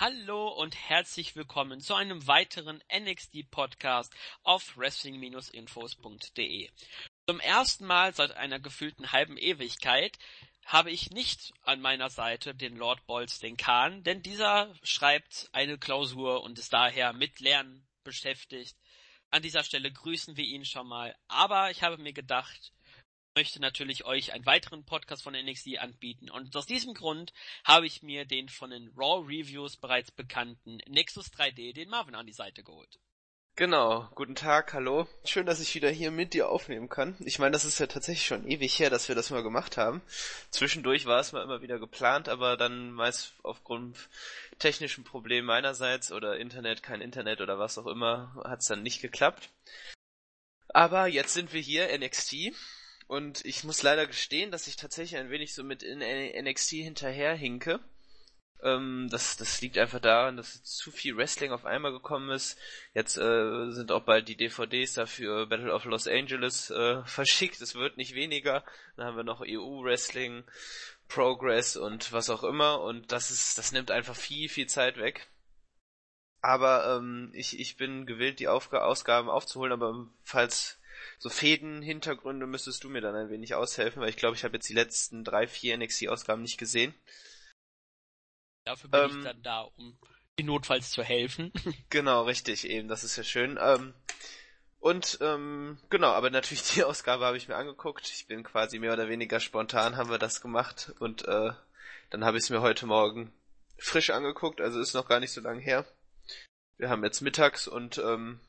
Hallo und herzlich willkommen zu einem weiteren NXT Podcast auf wrestling-infos.de. Zum ersten Mal seit einer gefühlten halben Ewigkeit habe ich nicht an meiner Seite den Lord Bolz, den Kahn, denn dieser schreibt eine Klausur und ist daher mit Lernen beschäftigt. An dieser Stelle grüßen wir ihn schon mal. Aber ich habe mir gedacht, möchte natürlich euch einen weiteren Podcast von NXT anbieten und aus diesem Grund habe ich mir den von den Raw Reviews bereits bekannten Nexus 3D, den Marvin an die Seite geholt. Genau, guten Tag, hallo. Schön, dass ich wieder hier mit dir aufnehmen kann. Ich meine, das ist ja tatsächlich schon ewig her, dass wir das mal gemacht haben. Zwischendurch war es mal immer wieder geplant, aber dann meist aufgrund technischen Problemen meinerseits oder Internet, kein Internet oder was auch immer, hat es dann nicht geklappt. Aber jetzt sind wir hier, NXT, und ich muss leider gestehen, dass ich tatsächlich ein wenig so mit in NXT hinterherhinke. Ähm, das, das liegt einfach daran, dass zu viel Wrestling auf einmal gekommen ist. Jetzt äh, sind auch bald die DVDs dafür Battle of Los Angeles äh, verschickt. Es wird nicht weniger. Dann haben wir noch EU-Wrestling, Progress und was auch immer. Und das ist, das nimmt einfach viel, viel Zeit weg. Aber ähm, ich, ich bin gewillt, die Aufga Ausgaben aufzuholen, aber falls so Fäden, Hintergründe müsstest du mir dann ein wenig aushelfen, weil ich glaube, ich habe jetzt die letzten drei, vier NXT-Ausgaben nicht gesehen. Dafür bin ähm, ich dann da, um die notfalls zu helfen. genau, richtig, eben, das ist ja schön. Ähm, und ähm, genau, aber natürlich die Ausgabe habe ich mir angeguckt. Ich bin quasi mehr oder weniger spontan haben wir das gemacht und äh, dann habe ich es mir heute Morgen frisch angeguckt, also ist noch gar nicht so lange her. Wir haben jetzt mittags und ähm,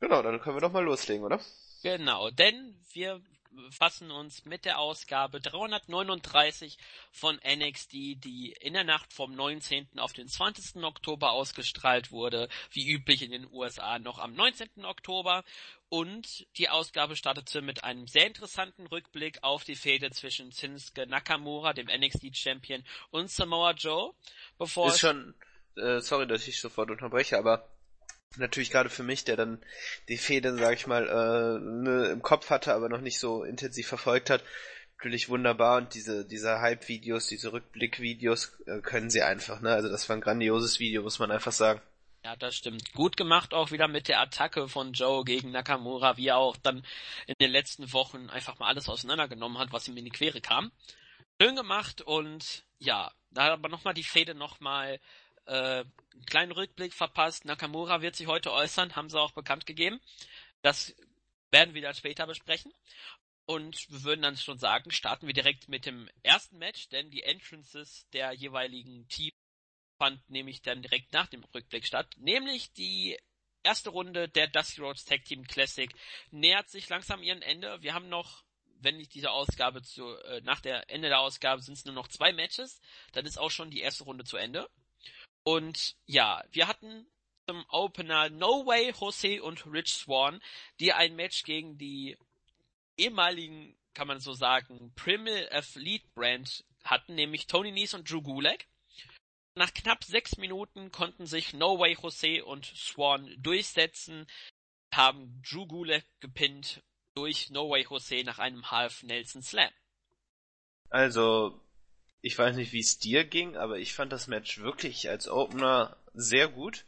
genau, dann können wir doch mal loslegen, oder? Genau, denn wir fassen uns mit der Ausgabe 339 von NXT, die in der Nacht vom 19. auf den 20. Oktober ausgestrahlt wurde, wie üblich in den USA noch am 19. Oktober. Und die Ausgabe startete mit einem sehr interessanten Rückblick auf die Fehde zwischen Shinsuke Nakamura, dem NXT Champion, und Samoa Joe. Bevor ist schon, äh, sorry, dass ich sofort unterbreche, aber natürlich gerade für mich, der dann die Fäden, sag ich mal, äh, ne, im Kopf hatte, aber noch nicht so intensiv verfolgt hat, natürlich wunderbar und diese, diese Hype-Videos, diese Rückblick-Videos äh, können sie einfach, ne? Also das war ein grandioses Video, muss man einfach sagen. Ja, das stimmt. Gut gemacht auch wieder mit der Attacke von Joe gegen Nakamura, wie er auch dann in den letzten Wochen einfach mal alles auseinandergenommen hat, was ihm in die Quere kam. Schön gemacht und ja, da hat aber nochmal die Fäde nochmal äh, einen kleinen Rückblick verpasst. Nakamura wird sich heute äußern, haben sie auch bekannt gegeben. Das werden wir dann später besprechen. Und wir würden dann schon sagen, starten wir direkt mit dem ersten Match, denn die Entrances der jeweiligen Teams fand nämlich dann direkt nach dem Rückblick statt. Nämlich die erste Runde der Dusty Rhodes Tag Team Classic nähert sich langsam ihrem Ende. Wir haben noch, wenn nicht diese Ausgabe zu, äh, nach der Ende der Ausgabe sind es nur noch zwei Matches, dann ist auch schon die erste Runde zu Ende. Und ja, wir hatten zum Opener No Way Jose und Rich Swan, die ein Match gegen die ehemaligen, kann man so sagen, Primal Athlete Brand hatten, nämlich Tony Nese und Drew Gulak. Nach knapp sechs Minuten konnten sich No Way Jose und Swan durchsetzen, haben Drew Gulak gepinnt durch No Way Jose nach einem Half Nelson Slam. Also, ich weiß nicht, wie es dir ging, aber ich fand das Match wirklich als Opener sehr gut.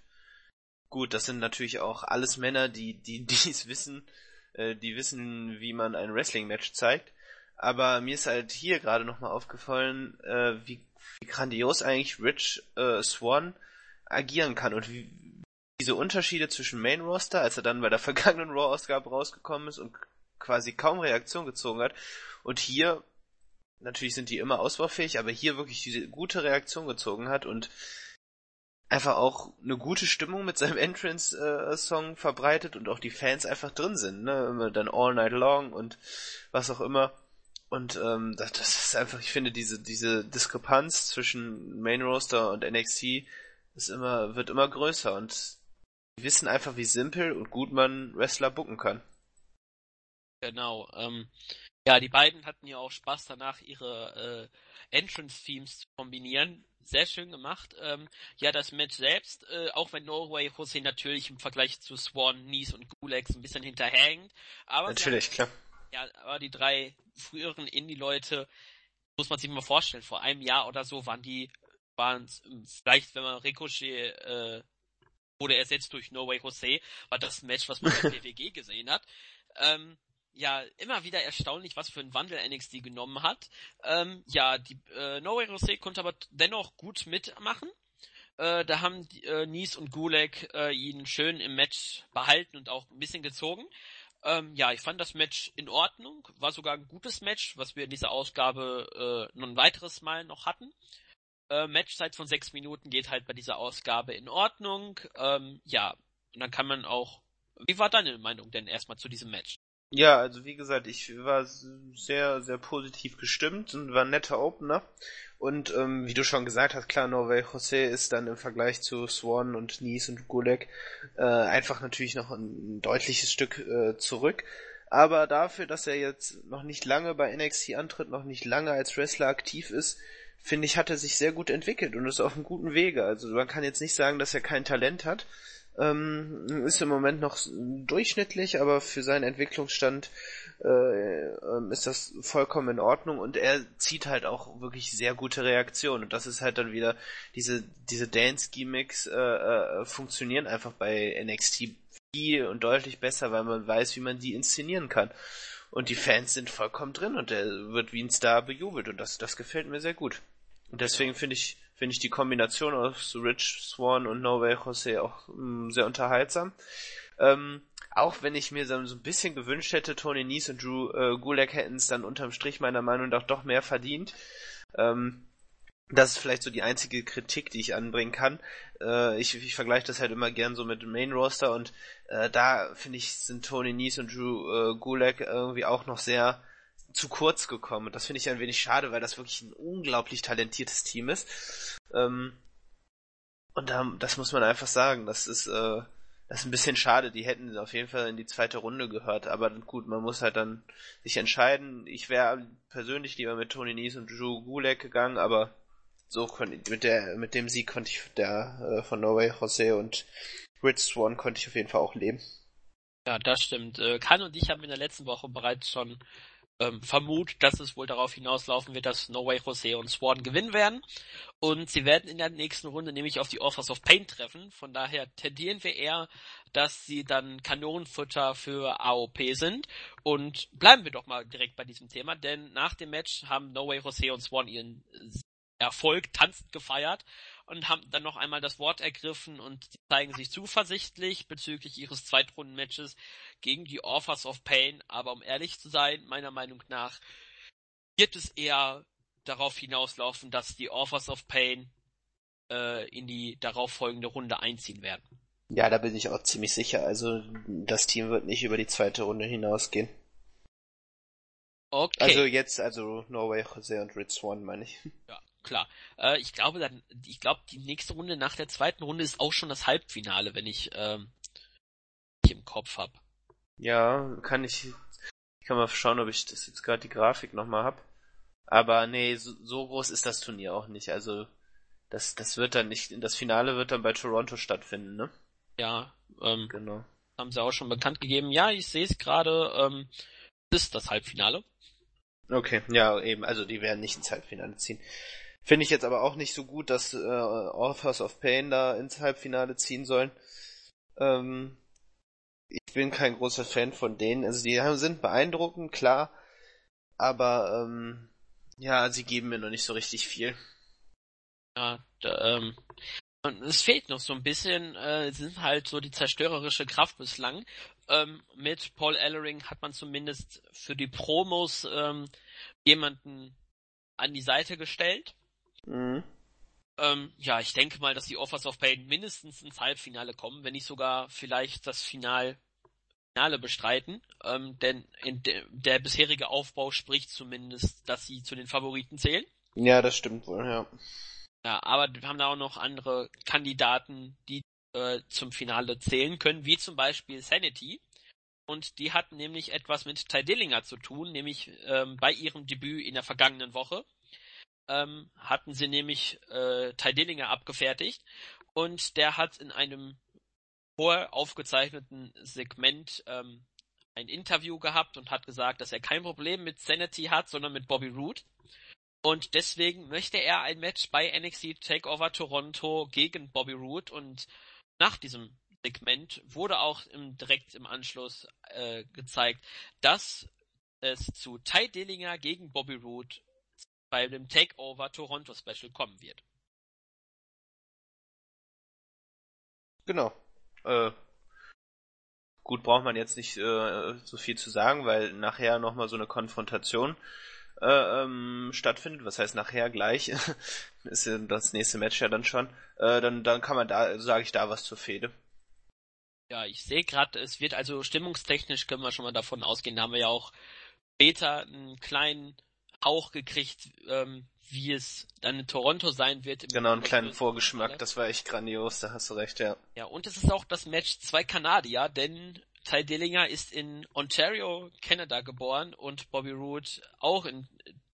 Gut, das sind natürlich auch alles Männer, die, die, die es wissen, äh, die wissen, wie man ein Wrestling-Match zeigt. Aber mir ist halt hier gerade nochmal aufgefallen, äh, wie, wie grandios eigentlich Rich äh, Swan agieren kann und wie diese Unterschiede zwischen Main Roster, als er dann bei der vergangenen Raw-Ausgabe rausgekommen ist und quasi kaum Reaktion gezogen hat, und hier natürlich sind die immer ausbaufähig, aber hier wirklich diese gute Reaktion gezogen hat und einfach auch eine gute Stimmung mit seinem Entrance-Song äh, verbreitet und auch die Fans einfach drin sind, ne? Immer dann All Night Long und was auch immer. Und ähm, das, das ist einfach, ich finde, diese, diese Diskrepanz zwischen Main Roster und NXT ist immer, wird immer größer und die wissen einfach, wie simpel und gut man Wrestler booken kann. Genau. Ähm, ja, die beiden hatten ja auch Spaß danach, ihre äh, Entrance-Themes zu kombinieren. Sehr schön gemacht. Ähm, ja, das Match selbst, äh, auch wenn Norway Jose natürlich im Vergleich zu Swan, Nies und Gulex ein bisschen hinterhängt. Aber natürlich, haben, klar. Ja, aber die drei früheren Indie-Leute, muss man sich mal vorstellen, vor einem Jahr oder so waren die waren vielleicht, wenn man Ricochet äh, wurde ersetzt durch No Way Jose, war das Match, was man bei PWG gesehen hat. Ähm, ja, immer wieder erstaunlich, was für einen Wandel NXT genommen hat. Ähm, ja, die äh, No Way Jose konnte aber dennoch gut mitmachen. Äh, da haben äh, Nies und Gulek äh, ihn schön im Match behalten und auch ein bisschen gezogen. Ähm, ja, ich fand das Match in Ordnung, war sogar ein gutes Match, was wir in dieser Ausgabe äh, noch ein weiteres Mal noch hatten. Äh, Matchzeit von sechs Minuten geht halt bei dieser Ausgabe in Ordnung. Ähm, ja, und dann kann man auch. Wie war deine Meinung denn erstmal zu diesem Match? Ja, also wie gesagt, ich war sehr, sehr positiv gestimmt und war ein netter Opener. Und ähm, wie du schon gesagt hast, klar, Norway Jose ist dann im Vergleich zu Swan und Nies und Gulek äh, einfach natürlich noch ein deutliches Stück äh, zurück. Aber dafür, dass er jetzt noch nicht lange bei NXT antritt, noch nicht lange als Wrestler aktiv ist, finde ich, hat er sich sehr gut entwickelt und ist auf einem guten Wege. Also man kann jetzt nicht sagen, dass er kein Talent hat. Ähm, ist im Moment noch durchschnittlich, aber für seinen Entwicklungsstand äh, ähm, ist das vollkommen in Ordnung und er zieht halt auch wirklich sehr gute Reaktionen und das ist halt dann wieder diese diese Dance Gimmicks äh, äh, funktionieren einfach bei NXT viel und deutlich besser, weil man weiß, wie man die inszenieren kann. Und die Fans sind vollkommen drin und er wird wie ein Star bejubelt und das, das gefällt mir sehr gut. Und deswegen finde ich, finde ich die Kombination aus Rich Swan und No Jose auch mh, mm, sehr unterhaltsam. Ähm, auch wenn ich mir so ein bisschen gewünscht hätte, Tony Nies und Drew äh, Gulak hätten es dann unterm Strich meiner Meinung nach doch mehr verdient. Ähm, das ist vielleicht so die einzige Kritik, die ich anbringen kann. Äh, ich, ich vergleiche das halt immer gern so mit dem Main Roster und äh, da finde ich sind Tony Nies und Drew äh, Gulak irgendwie auch noch sehr zu kurz gekommen. Und das finde ich ein wenig schade, weil das wirklich ein unglaublich talentiertes Team ist. Ähm, und da, das muss man einfach sagen. Das ist, äh, das ist ein bisschen schade. Die hätten auf jeden Fall in die zweite Runde gehört. Aber gut, man muss halt dann sich entscheiden. Ich wäre persönlich lieber mit Tony Nies und Drew Gulak gegangen, aber so konnte, mit der, mit dem Sieg konnte ich der, äh, von Norway Jose und Rich Swan konnte ich auf jeden Fall auch leben. Ja, das stimmt. Äh, Kan und ich haben in der letzten Woche bereits schon ähm, vermutet, dass es wohl darauf hinauslaufen wird, dass No Way Jose und Swan gewinnen werden. Und sie werden in der nächsten Runde nämlich auf die Offers of Pain treffen. Von daher tendieren wir eher, dass sie dann Kanonenfutter für AOP sind. Und bleiben wir doch mal direkt bei diesem Thema, denn nach dem Match haben No Way Jose und Swan ihren Erfolg tanzend gefeiert und haben dann noch einmal das Wort ergriffen und zeigen sich zuversichtlich bezüglich ihres Zweitrunden-Matches gegen die Offers of Pain. Aber um ehrlich zu sein, meiner Meinung nach wird es eher darauf hinauslaufen, dass die Offers of Pain äh, in die darauffolgende Runde einziehen werden. Ja, da bin ich auch ziemlich sicher. Also das Team wird nicht über die zweite Runde hinausgehen. Okay. Also jetzt, also Norway, Jose und Rich Swan meine ich. Ja, klar. Äh, ich glaube dann, ich glaube, die nächste Runde nach der zweiten Runde ist auch schon das Halbfinale, wenn ich, ähm, im Kopf habe. Ja, kann ich, ich kann mal schauen, ob ich das jetzt gerade die Grafik nochmal hab. Aber nee, so, so groß ist das Turnier auch nicht. Also das, das wird dann nicht, das Finale wird dann bei Toronto stattfinden, ne? Ja, ähm, genau. Haben sie auch schon bekannt gegeben. Ja, ich sehe es gerade, ähm, ist das Halbfinale. Okay, ja, eben, also die werden nicht ins Halbfinale ziehen. Finde ich jetzt aber auch nicht so gut, dass äh, Authors of Pain da ins Halbfinale ziehen sollen. Ähm, ich bin kein großer Fan von denen. Also die sind beeindruckend, klar, aber ähm, ja, sie geben mir noch nicht so richtig viel. Ja, da, ähm, es fehlt noch so ein bisschen, äh, sind halt so die zerstörerische Kraft bislang. Ähm, mit Paul Ellering hat man zumindest für die Promos ähm, jemanden an die Seite gestellt. Mhm. Ähm, ja, ich denke mal, dass die Offers of Pain mindestens ins Halbfinale kommen, wenn nicht sogar vielleicht das Final, Finale bestreiten. Ähm, denn de der bisherige Aufbau spricht zumindest, dass sie zu den Favoriten zählen. Ja, das stimmt wohl, ja. Ja, aber wir haben da auch noch andere Kandidaten, die äh, zum Finale zählen können, wie zum Beispiel Sanity. Und die hatten nämlich etwas mit Ty Dillinger zu tun, nämlich ähm, bei ihrem Debüt in der vergangenen Woche ähm, hatten sie nämlich äh, Ty Dillinger abgefertigt und der hat in einem vorher aufgezeichneten Segment ähm, ein Interview gehabt und hat gesagt, dass er kein Problem mit Sanity hat, sondern mit Bobby Roode. Und deswegen möchte er ein Match bei NXT Takeover Toronto gegen Bobby Roode und nach diesem Segment wurde auch im, direkt im Anschluss äh, gezeigt, dass es zu Ty Dillinger gegen Bobby Roode bei dem Takeover Toronto Special kommen wird. Genau. Äh, gut, braucht man jetzt nicht äh, so viel zu sagen, weil nachher nochmal so eine Konfrontation äh, ähm, stattfindet, was heißt nachher gleich, ist ja das nächste Match ja dann schon, äh, dann, dann kann man da, sage ich da was zur Fehde. Ja, ich sehe gerade, es wird also stimmungstechnisch können wir schon mal davon ausgehen, da haben wir ja auch später einen kleinen Hauch gekriegt, ähm, wie es dann in Toronto sein wird. Genau, einen kleinen Vorgeschmack, das war echt grandios, da hast du recht, ja. Ja, und es ist auch das Match zwei Kanadier, denn Ty Dillinger ist in Ontario, Kanada geboren und Bobby Roode auch in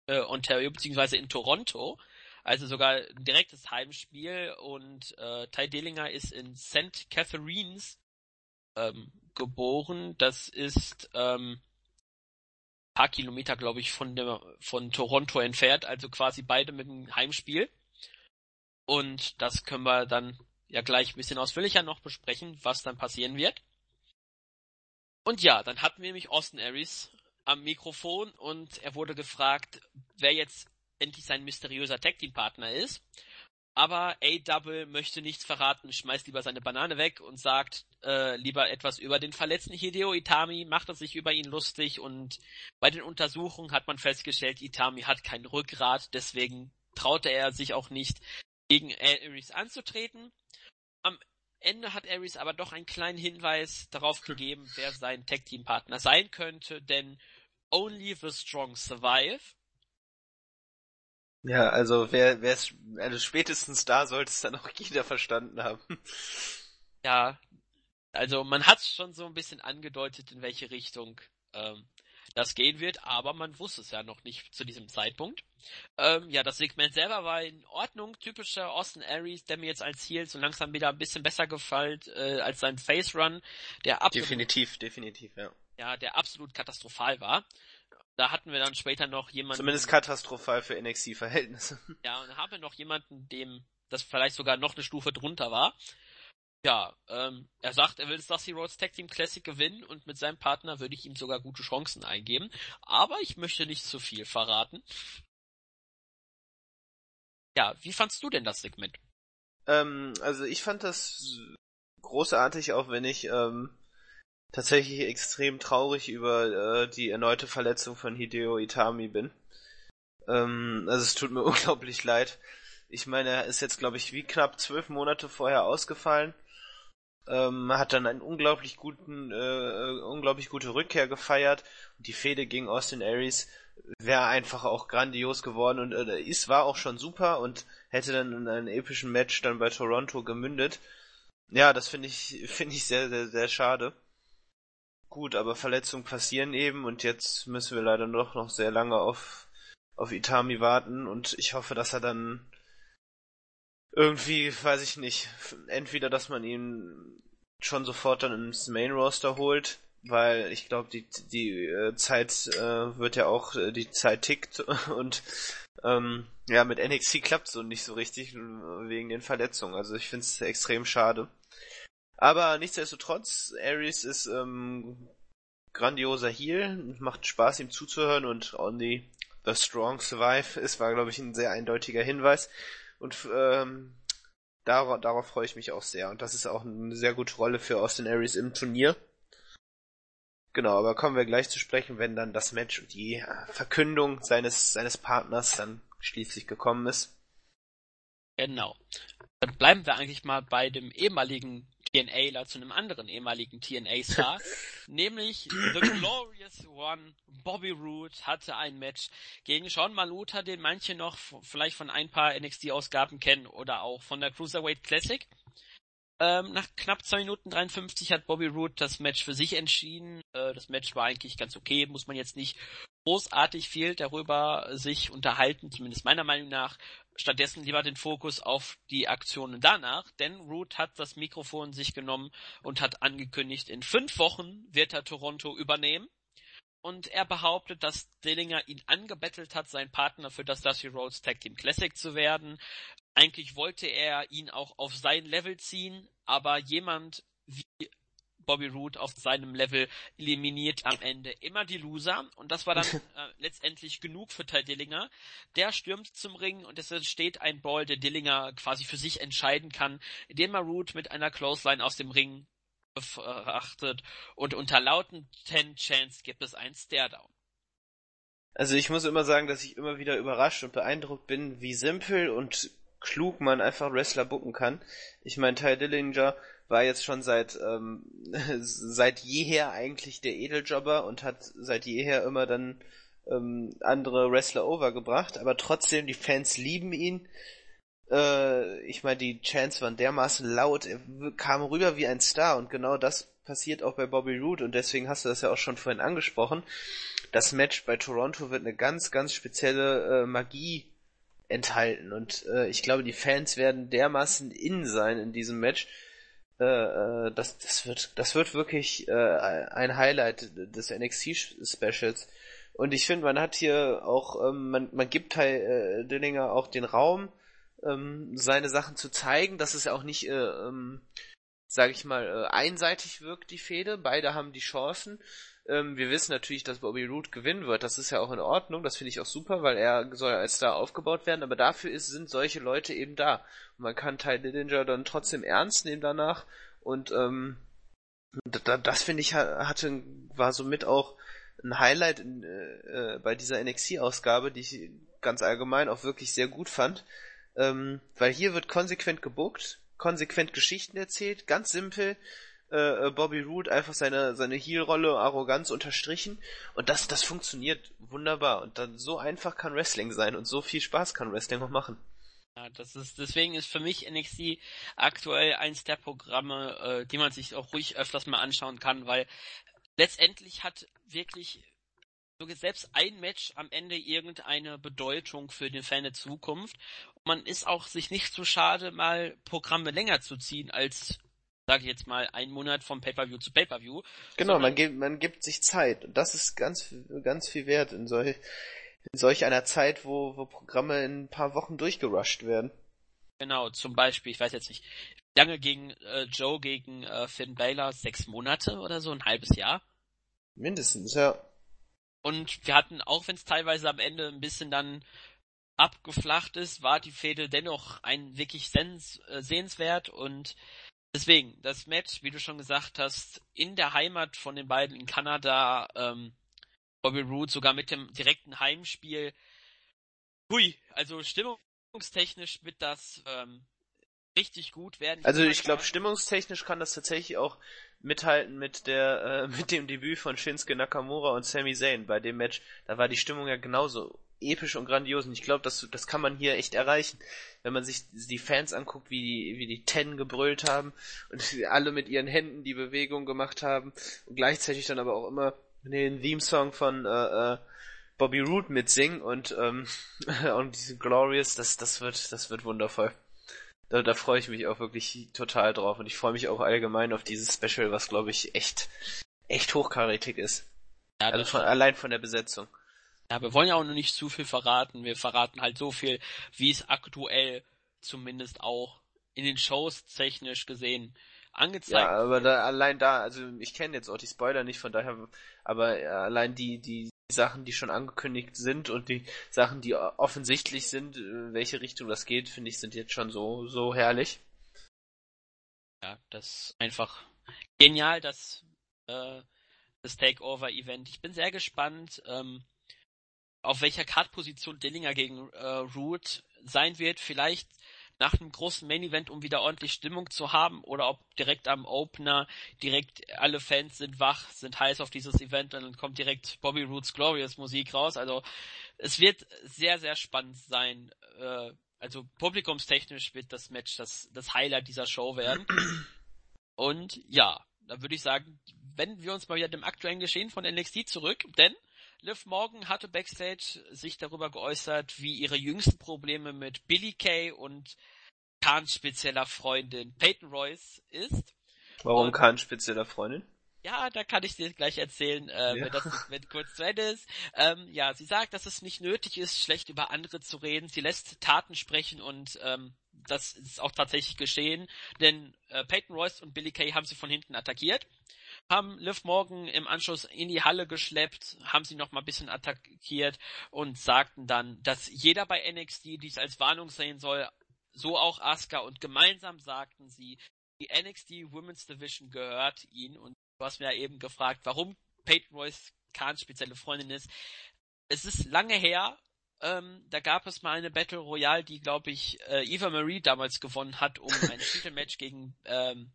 äh, Ontario beziehungsweise in Toronto. Also sogar ein direktes Heimspiel und äh, Ty Dillinger ist in St. Catharines ähm, geboren. Das ist ähm, paar Kilometer, glaube ich, von der von Toronto entfernt, also quasi beide mit dem Heimspiel. Und das können wir dann ja gleich ein bisschen ausführlicher noch besprechen, was dann passieren wird. Und ja, dann hatten wir nämlich Austin Aries am Mikrofon und er wurde gefragt, wer jetzt endlich sein mysteriöser Tag Team Partner ist. Aber A-Double möchte nichts verraten, schmeißt lieber seine Banane weg und sagt äh, lieber etwas über den verletzten Hideo Itami, macht er sich über ihn lustig und bei den Untersuchungen hat man festgestellt, Itami hat kein Rückgrat, deswegen traute er sich auch nicht gegen Aries anzutreten. Am Ende hat Aries aber doch einen kleinen Hinweis darauf gegeben, wer sein Tag-Team-Partner sein könnte, denn Only the Strong Survive. Ja, also wer, wer also spätestens da sollte es dann auch jeder verstanden haben. Ja, also man hat schon so ein bisschen angedeutet, in welche Richtung ähm, das gehen wird, aber man wusste es ja noch nicht zu diesem Zeitpunkt. Ähm, ja, das Segment selber war in Ordnung, typischer Austin Aries, der mir jetzt als Heel so langsam wieder ein bisschen besser gefällt äh, als sein Face Run, der absolut, definitiv, definitiv, ja. Ja, der absolut katastrophal war. Da hatten wir dann später noch jemanden. Zumindest katastrophal für NXT-Verhältnisse. Ja, und da haben wir noch jemanden, dem das vielleicht sogar noch eine Stufe drunter war. Ja, ähm, er sagt, er will das Dusty Rhodes Tag Team Classic gewinnen und mit seinem Partner würde ich ihm sogar gute Chancen eingeben. Aber ich möchte nicht zu viel verraten. Ja, wie fandst du denn das Segment? Ähm, also ich fand das großartig, auch wenn ich ähm, tatsächlich extrem traurig über äh, die erneute Verletzung von Hideo Itami bin. Ähm, also es tut mir unglaublich leid. Ich meine, er ist jetzt, glaube ich, wie knapp zwölf Monate vorher ausgefallen ähm, hat dann einen unglaublich guten, äh, unglaublich gute Rückkehr gefeiert die Fehde gegen Austin Aries wäre einfach auch grandios geworden und äh, ist war auch schon super und hätte dann in einem epischen Match dann bei Toronto gemündet. Ja, das finde ich finde ich sehr sehr sehr schade. Gut, aber Verletzungen passieren eben und jetzt müssen wir leider noch noch sehr lange auf auf Itami warten und ich hoffe, dass er dann irgendwie, weiß ich nicht, entweder, dass man ihn schon sofort dann ins Main Roster holt, weil ich glaube, die, die äh, Zeit äh, wird ja auch, äh, die Zeit tickt und ähm, ja, mit NXT klappt so nicht so richtig wegen den Verletzungen. Also ich finde es extrem schade. Aber nichtsdestotrotz, Aries ist ähm, grandioser Heel, macht Spaß ihm zuzuhören und Only the Strong Survive ist, war glaube ich ein sehr eindeutiger Hinweis. Und ähm, darauf, darauf freue ich mich auch sehr. Und das ist auch eine sehr gute Rolle für Austin Aries im Turnier. Genau, aber kommen wir gleich zu sprechen, wenn dann das Match und die Verkündung seines, seines Partners dann schließlich gekommen ist. Genau. Dann bleiben wir eigentlich mal bei dem ehemaligen TNAler zu einem anderen ehemaligen TNA-Star, nämlich The Glorious One, Bobby Roode, hatte ein Match gegen Sean Maluta, den manche noch vielleicht von ein paar NXT-Ausgaben kennen oder auch von der Cruiserweight Classic. Ähm, nach knapp 2 Minuten 53 hat Bobby Roode das Match für sich entschieden. Äh, das Match war eigentlich ganz okay, muss man jetzt nicht großartig viel darüber sich unterhalten, zumindest meiner Meinung nach stattdessen lieber den Fokus auf die Aktionen danach, denn Root hat das Mikrofon sich genommen und hat angekündigt, in fünf Wochen wird er Toronto übernehmen. und er behauptet, dass Dillinger ihn angebettelt hat, sein Partner für das Dusty Rhodes Tag Team Classic zu werden. Eigentlich wollte er ihn auch auf sein Level ziehen, aber jemand wie Bobby Roode auf seinem Level eliminiert am Ende immer die Loser und das war dann äh, letztendlich genug für Ty Dillinger. Der stürmt zum Ring und es entsteht ein Ball, der Dillinger quasi für sich entscheiden kann, indem er Roode mit einer Clothesline aus dem Ring beachtet und unter lauten Ten Chance gibt es einen Stare-Down. Also ich muss immer sagen, dass ich immer wieder überrascht und beeindruckt bin, wie simpel und klug man einfach Wrestler bucken kann. Ich meine, Ty Dillinger war jetzt schon seit ähm, seit jeher eigentlich der Edeljobber und hat seit jeher immer dann ähm, andere Wrestler overgebracht, aber trotzdem die Fans lieben ihn. Äh, ich meine, die Chants waren dermaßen laut, er kam rüber wie ein Star. Und genau das passiert auch bei Bobby Roode. Und deswegen hast du das ja auch schon vorhin angesprochen. Das Match bei Toronto wird eine ganz, ganz spezielle äh, Magie enthalten. Und äh, ich glaube, die Fans werden dermaßen in sein in diesem Match. Äh, äh, das, das wird, das wird wirklich äh, ein Highlight des NXT Specials. Und ich finde, man hat hier auch, ähm, man, man gibt äh, Dillinger auch den Raum, ähm, seine Sachen zu zeigen, dass es auch nicht, äh, ähm, sage ich mal, äh, einseitig wirkt, die Fehde. Beide haben die Chancen. Ähm, wir wissen natürlich, dass Bobby Roode gewinnen wird. Das ist ja auch in Ordnung. Das finde ich auch super, weil er soll als Star aufgebaut werden. Aber dafür ist, sind solche Leute eben da. Und man kann Ty Dillinger dann trotzdem ernst nehmen danach. Und ähm, das finde ich hatte war somit auch ein Highlight in, äh, äh bei dieser NXT-Ausgabe, die ich ganz allgemein auch wirklich sehr gut fand. Ähm, weil hier wird konsequent gebuckt, konsequent Geschichten erzählt, ganz simpel. Äh, äh, Bobby Roode einfach seine seine Heel-Rolle Arroganz unterstrichen und das das funktioniert wunderbar und dann so einfach kann Wrestling sein und so viel Spaß kann Wrestling auch machen. Ja, das ist deswegen ist für mich NXT aktuell eins der Programme, äh, die man sich auch ruhig öfters mal anschauen kann, weil letztendlich hat wirklich selbst ein Match am Ende irgendeine Bedeutung für den Fan der Zukunft. Und man ist auch sich nicht zu schade, mal Programme länger zu ziehen als, sage ich jetzt mal, einen Monat vom Pay-Per-View zu Pay-Per-View. Genau, man gibt, man gibt sich Zeit. Und das ist ganz, ganz viel wert in solch, in solch einer Zeit, wo, wo Programme in ein paar Wochen durchgerusht werden. Genau, zum Beispiel, ich weiß jetzt nicht, lange gegen äh, Joe gegen äh, Finn Baylor, sechs Monate oder so, ein halbes Jahr. Mindestens, ja. Und wir hatten, auch wenn es teilweise am Ende ein bisschen dann abgeflacht ist, war die Fehde dennoch ein wirklich äh, sehenswert und deswegen, das Match, wie du schon gesagt hast, in der Heimat von den beiden in Kanada, ähm, Bobby Roode sogar mit dem direkten Heimspiel. Hui, also stimmungstechnisch wird das ähm, richtig gut werden. Also ich glaube, stimmungstechnisch kann das tatsächlich auch mithalten mit der äh, mit dem Debüt von Shinsuke Nakamura und Sami Zayn bei dem Match. Da war die Stimmung ja genauso episch und grandios und ich glaube, das, das kann man hier echt erreichen. Wenn man sich die Fans anguckt, wie die, wie die Ten gebrüllt haben und alle mit ihren Händen die Bewegung gemacht haben und gleichzeitig dann aber auch immer den Theme-Song von äh, äh, Bobby Roode mitsingen und ähm, und diese Glorious, das, das wird, das wird wundervoll da, da freue ich mich auch wirklich total drauf und ich freue mich auch allgemein auf dieses Special, was glaube ich echt, echt hochkarätig ist. Ja, also von, allein von der Besetzung. Ja, wir wollen ja auch noch nicht zu viel verraten. Wir verraten halt so viel, wie es aktuell zumindest auch in den Shows technisch gesehen angezeigt Ja, aber da, allein da, also ich kenne jetzt auch die Spoiler nicht, von daher, aber allein die, die Sachen, die schon angekündigt sind und die Sachen, die offensichtlich sind, in welche Richtung das geht, finde ich, sind jetzt schon so, so herrlich. Ja, das ist einfach genial, das, äh, das Takeover-Event. Ich bin sehr gespannt, ähm, auf welcher Kartposition Dillinger gegen äh, Root sein wird. Vielleicht nach einem großen Main Event, um wieder ordentlich Stimmung zu haben, oder ob direkt am Opener direkt alle Fans sind wach, sind heiß auf dieses Event und dann kommt direkt Bobby Roots Glorious Musik raus. Also es wird sehr, sehr spannend sein. Äh, also publikumstechnisch wird das Match das, das Highlight dieser Show werden. Und ja, da würde ich sagen, wenden wir uns mal wieder dem aktuellen Geschehen von NXT zurück, denn Liv Morgan hatte backstage sich darüber geäußert, wie ihre jüngsten Probleme mit Billy Kay und Kahns spezieller Freundin Peyton Royce ist. Warum und, Kahns spezieller Freundin? Ja, da kann ich dir gleich erzählen, äh, ja. wenn das wenn kurz zu Ende ist. Ähm, ja, sie sagt, dass es nicht nötig ist, schlecht über andere zu reden. Sie lässt Taten sprechen und ähm, das ist auch tatsächlich geschehen, denn äh, Peyton Royce und Billy Kay haben sie von hinten attackiert, haben Liv Morgan im Anschluss in die Halle geschleppt, haben sie noch mal ein bisschen attackiert und sagten dann, dass jeder bei NXT dies als Warnung sehen soll, so auch Asuka und gemeinsam sagten sie, die NXT Women's Division gehört ihnen und du hast mir ja eben gefragt, warum Peyton Royce Kahns spezielle Freundin ist. Es ist lange her, ähm, da gab es mal eine Battle Royale, die, glaube ich, äh, Eva Marie damals gewonnen hat, um ein Titelmatch gegen ähm,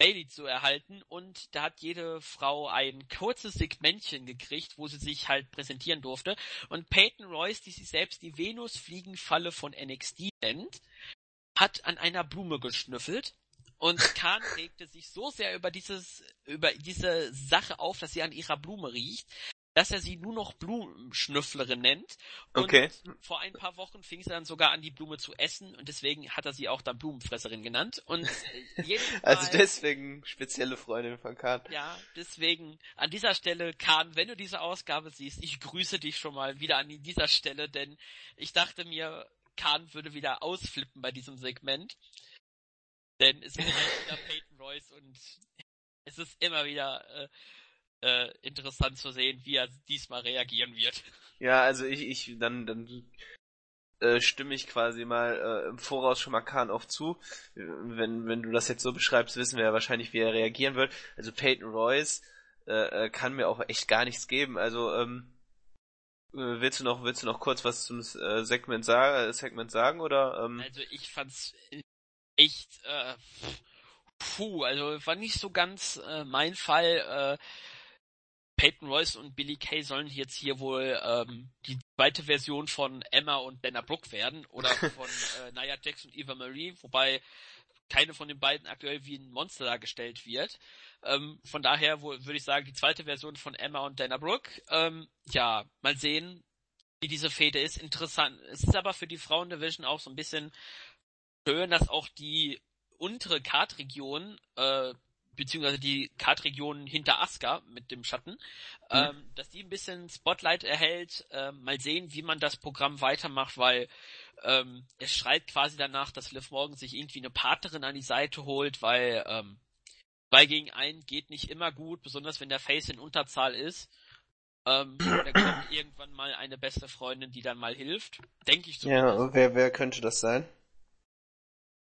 Bailey zu erhalten. Und da hat jede Frau ein kurzes Segmentchen gekriegt, wo sie sich halt präsentieren durfte. Und Peyton Royce, die sich selbst die Venus-Fliegenfalle von NXT nennt, hat an einer Blume geschnüffelt. Und Khan regte sich so sehr über dieses, über diese Sache auf, dass sie an ihrer Blume riecht, dass er sie nur noch Blumenschnüfflerin nennt. Und okay. vor ein paar Wochen fing sie dann sogar an, die Blume zu essen und deswegen hat er sie auch dann Blumenfresserin genannt. Und äh, also deswegen spezielle Freundin von Kahn. Ja, deswegen an dieser Stelle, Kahn, wenn du diese Ausgabe siehst, ich grüße dich schon mal wieder an dieser Stelle, denn ich dachte mir, Kahn würde wieder ausflippen bei diesem Segment. Denn es wäre halt wieder Peyton Royce und es ist immer wieder äh, äh, interessant zu sehen, wie er diesmal reagieren wird. Ja, also ich, ich, dann, dann äh, stimme ich quasi mal äh, im Voraus schon mal Kahn auf zu. Wenn, wenn du das jetzt so beschreibst, wissen wir ja wahrscheinlich, wie er reagieren wird. Also Peyton Royce äh, äh kann mir auch echt gar nichts geben. Also, ähm, äh, willst du noch, willst du noch kurz was zum äh, Segment, sagen, Segment sagen oder? Ähm? Also ich fand's echt, äh, puh, also war nicht so ganz äh, mein Fall. Äh, Peyton Royce und Billy Kay sollen jetzt hier wohl ähm, die zweite Version von Emma und Dana Brooke werden oder von äh, Nia Jax und Eva Marie, wobei keine von den beiden aktuell wie ein Monster dargestellt wird. Ähm, von daher würde ich sagen, die zweite Version von Emma und Dana Brooke. Ähm, ja, mal sehen, wie diese Fehde ist. Interessant. Es ist aber für die Frauen-Division auch so ein bisschen schön, dass auch die untere Kartregion äh, beziehungsweise die Kartregion hinter Aska mit dem Schatten, mhm. ähm, dass die ein bisschen Spotlight erhält. Ähm, mal sehen, wie man das Programm weitermacht, weil ähm, es schreit quasi danach, dass Liv Morgan sich irgendwie eine Partnerin an die Seite holt, weil ähm, zwei gegen einen geht nicht immer gut, besonders wenn der Face in Unterzahl ist. Ähm, da kommt irgendwann mal eine beste Freundin, die dann mal hilft. Denke ich so. Ja, wer, wer könnte das sein?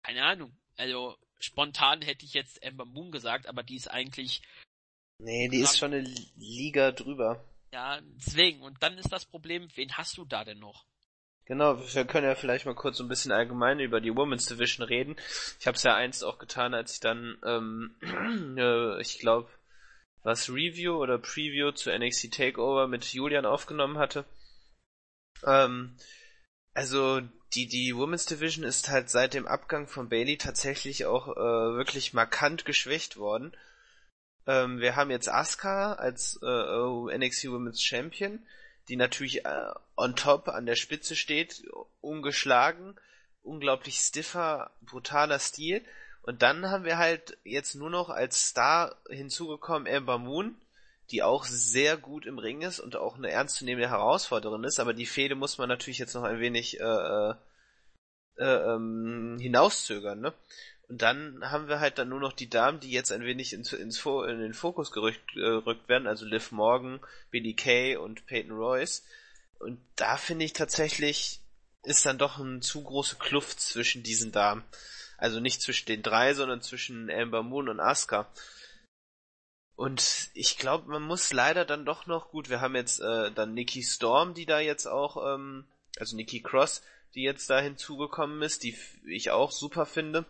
Keine Ahnung. Also, spontan hätte ich jetzt Ember Moon gesagt, aber die ist eigentlich. Nee, die ist schon eine Liga drüber. Ja, deswegen. Und dann ist das Problem, wen hast du da denn noch? Genau, wir können ja vielleicht mal kurz so ein bisschen allgemein über die Women's Division reden. Ich habe es ja einst auch getan, als ich dann, ähm, äh, ich glaube, was Review oder Preview zu NXT Takeover mit Julian aufgenommen hatte. Ähm, also die, die Women's Division ist halt seit dem Abgang von Bailey tatsächlich auch äh, wirklich markant geschwächt worden. Ähm, wir haben jetzt Asuka als äh, NXT Women's Champion, die natürlich äh, on top an der Spitze steht, ungeschlagen, unglaublich stiffer, brutaler Stil. Und dann haben wir halt jetzt nur noch als Star hinzugekommen Amber Moon, die auch sehr gut im Ring ist und auch eine ernstzunehmende Herausforderin ist, aber die Fehde muss man natürlich jetzt noch ein wenig äh, äh, äh, ähm, hinauszögern, ne? Und dann haben wir halt dann nur noch die Damen, die jetzt ein wenig ins, ins in den Fokus gerückt, äh, gerückt werden, also Liv Morgan, Billy Kay und Peyton Royce. Und da finde ich tatsächlich, ist dann doch eine zu große Kluft zwischen diesen Damen. Also nicht zwischen den drei, sondern zwischen Amber Moon und Asuka. Und ich glaube, man muss leider dann doch noch, gut, wir haben jetzt äh, dann Nikki Storm, die da jetzt auch, ähm, also Nikki Cross, die jetzt da hinzugekommen ist, die ich auch super finde.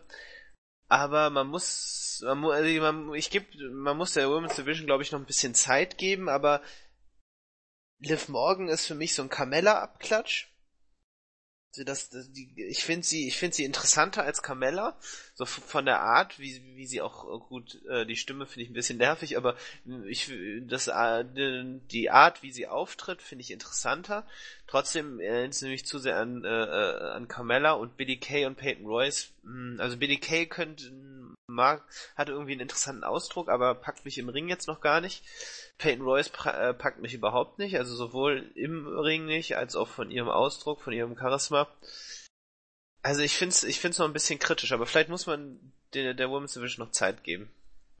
Aber man muss, man, also man, ich geb, man muss der Women's Division, glaube ich, noch ein bisschen Zeit geben, aber Liv Morgan ist für mich so ein Carmella-Abklatsch. Also das, das, ich finde sie, ich finde sie interessanter als Carmella, so von der Art, wie, wie sie auch gut, äh, die Stimme finde ich ein bisschen nervig, aber ich, das, äh, die Art, wie sie auftritt, finde ich interessanter. Trotzdem erinnert sie mich zu sehr an, äh, äh, an Carmella und Billy Kay und Peyton Royce. Hm, also Billy Kay könnte mag, hat irgendwie einen interessanten Ausdruck, aber packt mich im Ring jetzt noch gar nicht. Peyton Royce äh, packt mich überhaupt nicht, also sowohl im Ring nicht, als auch von ihrem Ausdruck, von ihrem Charisma. Also ich find's, ich find's noch ein bisschen kritisch, aber vielleicht muss man der, der Women's Division noch Zeit geben.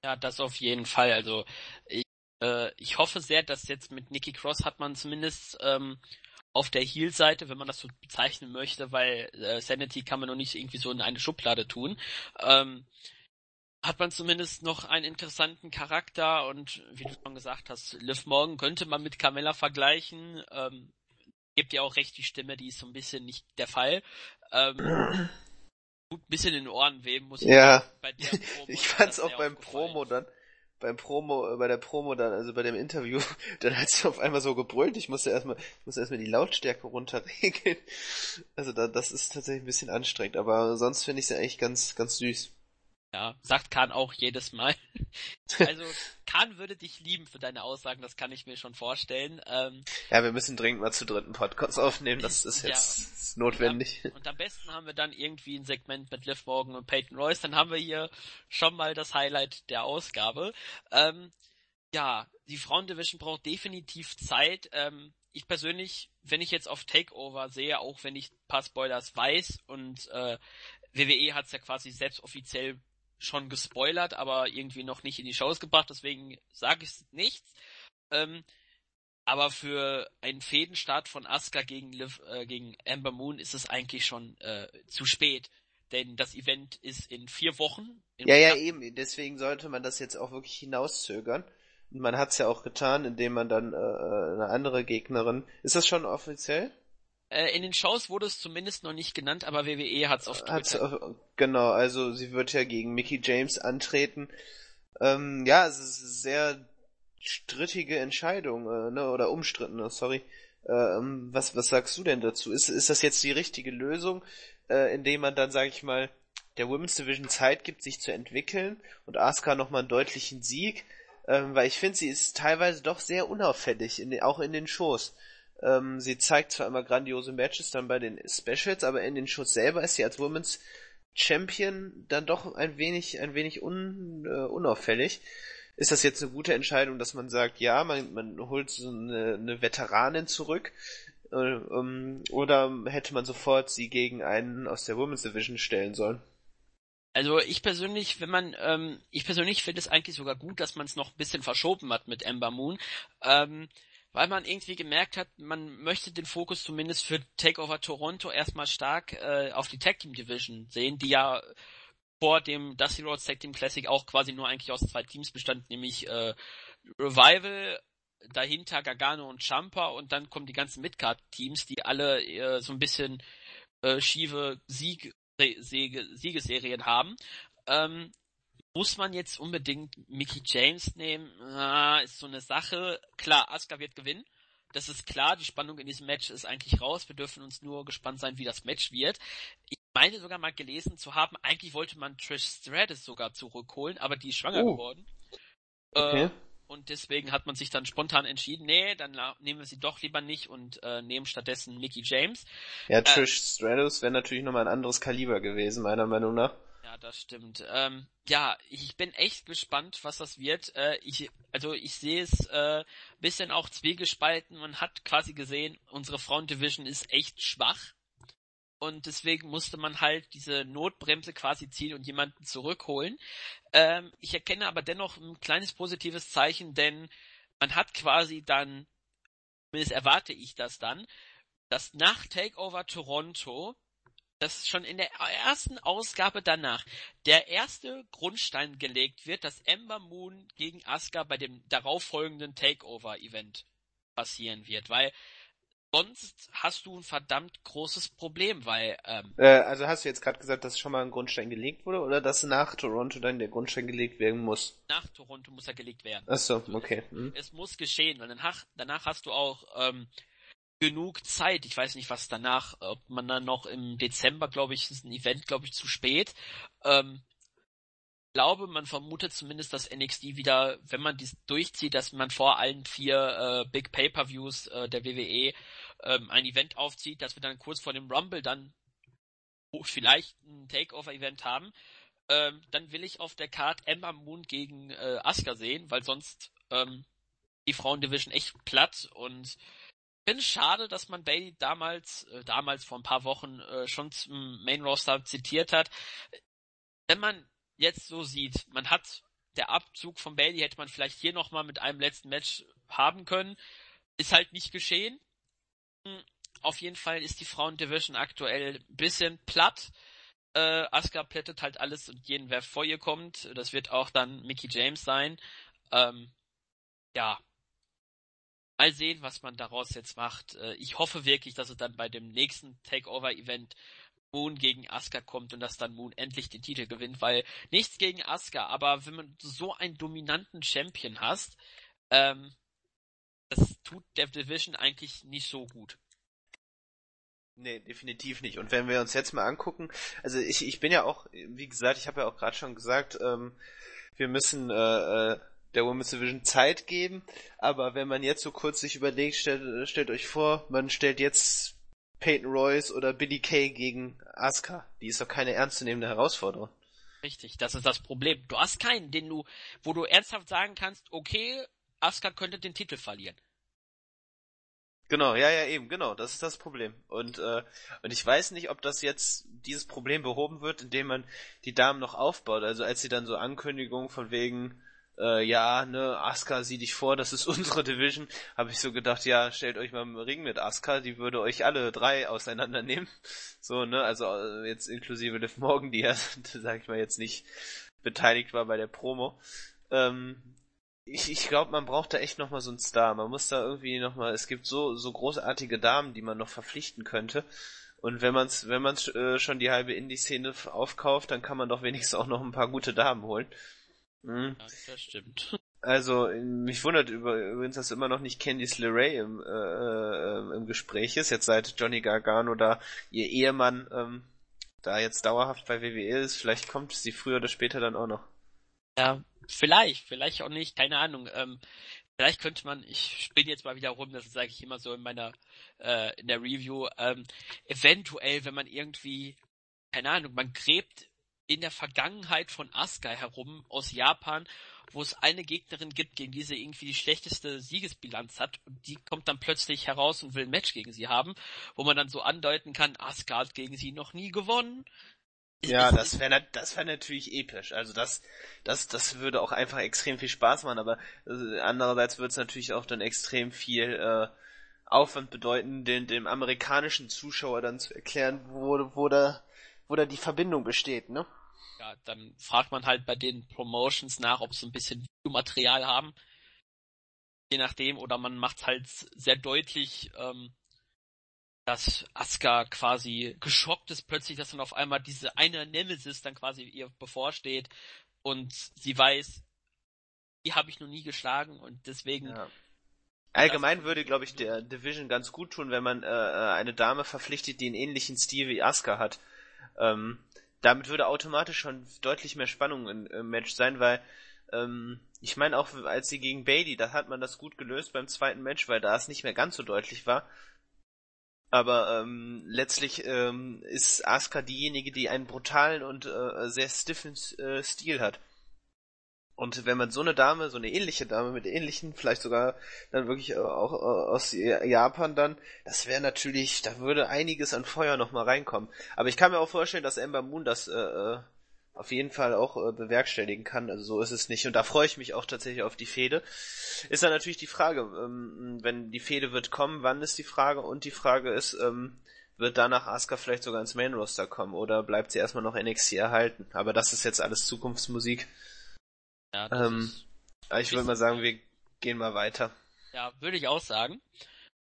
Ja, das auf jeden Fall. Also ich, äh, ich hoffe sehr, dass jetzt mit Nikki Cross hat man zumindest ähm, auf der Heel-Seite, wenn man das so bezeichnen möchte, weil äh, Sanity kann man noch nicht irgendwie so in eine Schublade tun. Ähm, hat man zumindest noch einen interessanten Charakter und wie du schon gesagt hast, Liv Morgan könnte man mit Carmella vergleichen. Ähm, gibt ja auch recht, die Stimme, die ist so ein bisschen nicht der Fall. Ähm, gut, ein bisschen in den Ohren weh, muss ich ja. bei der Promo. ich fand's auch beim Promo dann, beim Promo, äh, bei der Promo dann, also bei dem Interview, dann hat sie auf einmal so gebrüllt, ich musste erstmal, ich musste erstmal die Lautstärke runterregeln. Also da, das ist tatsächlich ein bisschen anstrengend, aber sonst finde ich sie eigentlich ganz, ganz süß. Ja, sagt Kahn auch jedes Mal. Also Kahn würde dich lieben für deine Aussagen, das kann ich mir schon vorstellen. Ähm, ja, wir müssen dringend mal zu dritten Podcast aufnehmen, das ist jetzt ja, notwendig. Und am, und am, besten haben wir dann irgendwie ein Segment mit Liv Morgan und Peyton Royce, dann haben wir hier schon mal das Highlight der Ausgabe. Ähm, ja, die Frauendivision braucht definitiv Zeit. Ähm, ich persönlich, wenn ich jetzt auf Takeover sehe, auch wenn ich ein paar Spoilers weiß und äh, WWE hat es ja quasi selbst offiziell schon gespoilert, aber irgendwie noch nicht in die Shows gebracht, deswegen sage ich nichts. Ähm, aber für einen Fädenstart von Asuka gegen, Liv, äh, gegen Amber Moon ist es eigentlich schon äh, zu spät. Denn das Event ist in vier Wochen. ja, ja, eben. Deswegen sollte man das jetzt auch wirklich hinauszögern. Und man hat es ja auch getan, indem man dann äh, äh, eine andere Gegnerin. Ist das schon offiziell? Äh, in den Shows wurde es zumindest noch nicht genannt, aber WWE hat es auf Twitter. Auf, genau, also sie wird ja gegen Mickey James antreten. Ähm, ja, es ist eine sehr strittige Entscheidung, äh, ne, oder umstrittene, sorry. Ähm, was, was sagst du denn dazu? Ist, ist das jetzt die richtige Lösung, äh, indem man dann, sag ich mal, der Women's Division Zeit gibt, sich zu entwickeln und Asuka nochmal einen deutlichen Sieg? Ähm, weil ich finde, sie ist teilweise doch sehr unauffällig, in auch in den Shows. Ähm, sie zeigt zwar immer grandiose Matches dann bei den Specials, aber in den Shows selber ist sie als Women's Champion dann doch ein wenig, ein wenig un, äh, unauffällig. Ist das jetzt eine gute Entscheidung, dass man sagt, ja, man, man holt so eine, eine Veteranin zurück, äh, um, oder hätte man sofort sie gegen einen aus der Women's Division stellen sollen? Also ich persönlich, wenn man, ähm, ich persönlich finde es eigentlich sogar gut, dass man es noch ein bisschen verschoben hat mit Ember Moon. Ähm, weil man irgendwie gemerkt hat, man möchte den Fokus zumindest für Takeover Toronto erstmal stark äh, auf die Tag Team Division sehen, die ja vor dem Dusty Rhodes Tag Team Classic auch quasi nur eigentlich aus zwei Teams bestand, nämlich äh, Revival, dahinter Gargano und Champa und dann kommen die ganzen Midcard Teams, die alle äh, so ein bisschen äh, schiefe Sieg Siegesserien haben. Ähm, muss man jetzt unbedingt Mickey James nehmen? Ah, ist so eine Sache. Klar, Asuka wird gewinnen. Das ist klar, die Spannung in diesem Match ist eigentlich raus. Wir dürfen uns nur gespannt sein, wie das Match wird. Ich meine sogar mal gelesen zu haben, eigentlich wollte man Trish Stratus sogar zurückholen, aber die ist schwanger oh. geworden. Okay. Äh, und deswegen hat man sich dann spontan entschieden, nee, dann nehmen wir sie doch lieber nicht und äh, nehmen stattdessen Mickey James. Ja, Trish äh, Stratus wäre natürlich nochmal ein anderes Kaliber gewesen, meiner Meinung nach. Ja, das stimmt. Ähm, ja, ich bin echt gespannt, was das wird. Äh, ich, also ich sehe es äh, bisschen auch zwiegespalten. Man hat quasi gesehen, unsere Frauendivision ist echt schwach. Und deswegen musste man halt diese Notbremse quasi ziehen und jemanden zurückholen. Ähm, ich erkenne aber dennoch ein kleines positives Zeichen, denn man hat quasi dann, zumindest erwarte ich das dann, dass nach Takeover Toronto dass schon in der ersten Ausgabe danach der erste Grundstein gelegt wird, dass Ember Moon gegen Asuka bei dem darauffolgenden Takeover-Event passieren wird, weil sonst hast du ein verdammt großes Problem, weil ähm, äh, also hast du jetzt gerade gesagt, dass schon mal ein Grundstein gelegt wurde oder dass nach Toronto dann der Grundstein gelegt werden muss? Nach Toronto muss er gelegt werden. Ach so, okay. Hm. Es, muss geschehen, weil danach, danach hast du auch ähm, genug Zeit. Ich weiß nicht, was danach, ob man dann noch im Dezember, glaube ich, ist ein Event, glaube ich, zu spät. Ähm, glaube, man vermutet zumindest, dass NXT wieder, wenn man dies durchzieht, dass man vor allen vier äh, Big Pay-per-Views äh, der WWE ähm, ein Event aufzieht, dass wir dann kurz vor dem Rumble dann vielleicht ein Takeover-Event haben. ähm, dann will ich auf der Card Ember Moon gegen äh, Asuka sehen, weil sonst ähm, die Frauendivision echt platt und finde es schade, dass man Bailey damals, äh, damals vor ein paar Wochen äh, schon zum Main Roster zitiert hat. Wenn man jetzt so sieht, man hat der Abzug von Bailey hätte man vielleicht hier nochmal mit einem letzten Match haben können. Ist halt nicht geschehen. Auf jeden Fall ist die Frauendivision aktuell ein bisschen platt. Äh, Asuka plättet halt alles und jeden, wer vor ihr kommt. Das wird auch dann Mickey James sein. Ähm, ja. Mal sehen, was man daraus jetzt macht. Äh, ich hoffe wirklich, dass es dann bei dem nächsten Takeover-Event Moon gegen Asuka kommt und dass dann Moon endlich den Titel gewinnt, weil nichts gegen Asuka, aber wenn man so einen dominanten Champion hast, ähm, das tut der Division eigentlich nicht so gut. Nee, definitiv nicht. Und wenn wir uns jetzt mal angucken, also ich, ich bin ja auch, wie gesagt, ich habe ja auch gerade schon gesagt, ähm, wir müssen äh, äh, der Women's Division Zeit geben, aber wenn man jetzt so kurz sich überlegt, stellt, stellt euch vor, man stellt jetzt Peyton Royce oder Billy Kay gegen Asuka. Die ist doch keine ernstzunehmende Herausforderung. Richtig, das ist das Problem. Du hast keinen, den du, wo du ernsthaft sagen kannst, okay, Asuka könnte den Titel verlieren. Genau, ja, ja, eben, genau, das ist das Problem. Und, äh, und ich weiß nicht, ob das jetzt dieses Problem behoben wird, indem man die Damen noch aufbaut. Also als sie dann so Ankündigungen von wegen, äh, ja, ne, Asuka sieh dich vor, das ist unsere Division, habe ich so gedacht, ja, stellt euch mal im Ring mit Asuka, die würde euch alle drei auseinandernehmen. So, ne, also äh, jetzt inklusive Liv Morgan, die ja, sag ich mal, jetzt nicht beteiligt war bei der Promo. Ähm, ich, ich glaube, man braucht da echt nochmal so einen Star. Man muss da irgendwie nochmal, es gibt so, so großartige Damen, die man noch verpflichten könnte. Und wenn man's, wenn man's äh, schon die halbe Indie-Szene aufkauft, dann kann man doch wenigstens auch noch ein paar gute Damen holen. Mhm. Ja, das stimmt. Also, mich wundert übrigens, dass immer noch nicht Candice LeRae im, äh, äh, im Gespräch ist, jetzt seit Johnny Gargano da ihr Ehemann ähm, da jetzt dauerhaft bei WWE ist. Vielleicht kommt sie früher oder später dann auch noch. Ja, Vielleicht, vielleicht auch nicht, keine Ahnung. Ähm, vielleicht könnte man, ich spinne jetzt mal wieder rum, das sage ich immer so in meiner, äh, in der Review, ähm, eventuell, wenn man irgendwie, keine Ahnung, man gräbt in der Vergangenheit von Asuka herum aus Japan, wo es eine Gegnerin gibt, gegen die sie irgendwie die schlechteste Siegesbilanz hat und die kommt dann plötzlich heraus und will ein Match gegen sie haben, wo man dann so andeuten kann, Asuka hat gegen sie noch nie gewonnen, ja, das wäre das wär natürlich episch. Also das, das, das würde auch einfach extrem viel Spaß machen, aber äh, andererseits würde es natürlich auch dann extrem viel äh, Aufwand bedeuten, den, dem amerikanischen Zuschauer dann zu erklären, wo, wo da, wo da die Verbindung besteht, ne? Ja, dann fragt man halt bei den Promotions nach, ob sie ein bisschen Videomaterial haben. Je nachdem, oder man macht halt sehr deutlich, ähm, dass Asuka quasi geschockt ist plötzlich, dass dann auf einmal diese eine Nemesis dann quasi ihr bevorsteht und sie weiß, die habe ich noch nie geschlagen und deswegen. Ja. Allgemein würde, glaube ich, der Division ganz gut tun, wenn man äh, äh, eine Dame verpflichtet, die einen ähnlichen Stil wie Asuka hat. Ähm, damit würde automatisch schon deutlich mehr Spannung im, im Match sein, weil ähm, ich meine auch, als sie gegen Bailey, da hat man das gut gelöst beim zweiten Match, weil da es nicht mehr ganz so deutlich war. Aber ähm, letztlich ähm, ist Asuka diejenige, die einen brutalen und äh, sehr stiffen äh, Stil hat. Und wenn man so eine Dame, so eine ähnliche Dame mit ähnlichen, vielleicht sogar dann wirklich auch äh, aus Japan dann, das wäre natürlich, da würde einiges an Feuer nochmal reinkommen. Aber ich kann mir auch vorstellen, dass Ember Moon das äh, äh auf jeden Fall auch äh, bewerkstelligen kann. Also so ist es nicht. Und da freue ich mich auch tatsächlich auf die Fehde. Ist dann natürlich die Frage, ähm, wenn die Fehde wird kommen, wann ist die Frage? Und die Frage ist, ähm, wird danach Asuka vielleicht sogar ins Main Roster kommen oder bleibt sie erstmal noch NXT erhalten? Aber das ist jetzt alles Zukunftsmusik. Ja, ähm, ich würde mal sagen, wir gehen mal weiter. Ja, würde ich auch sagen.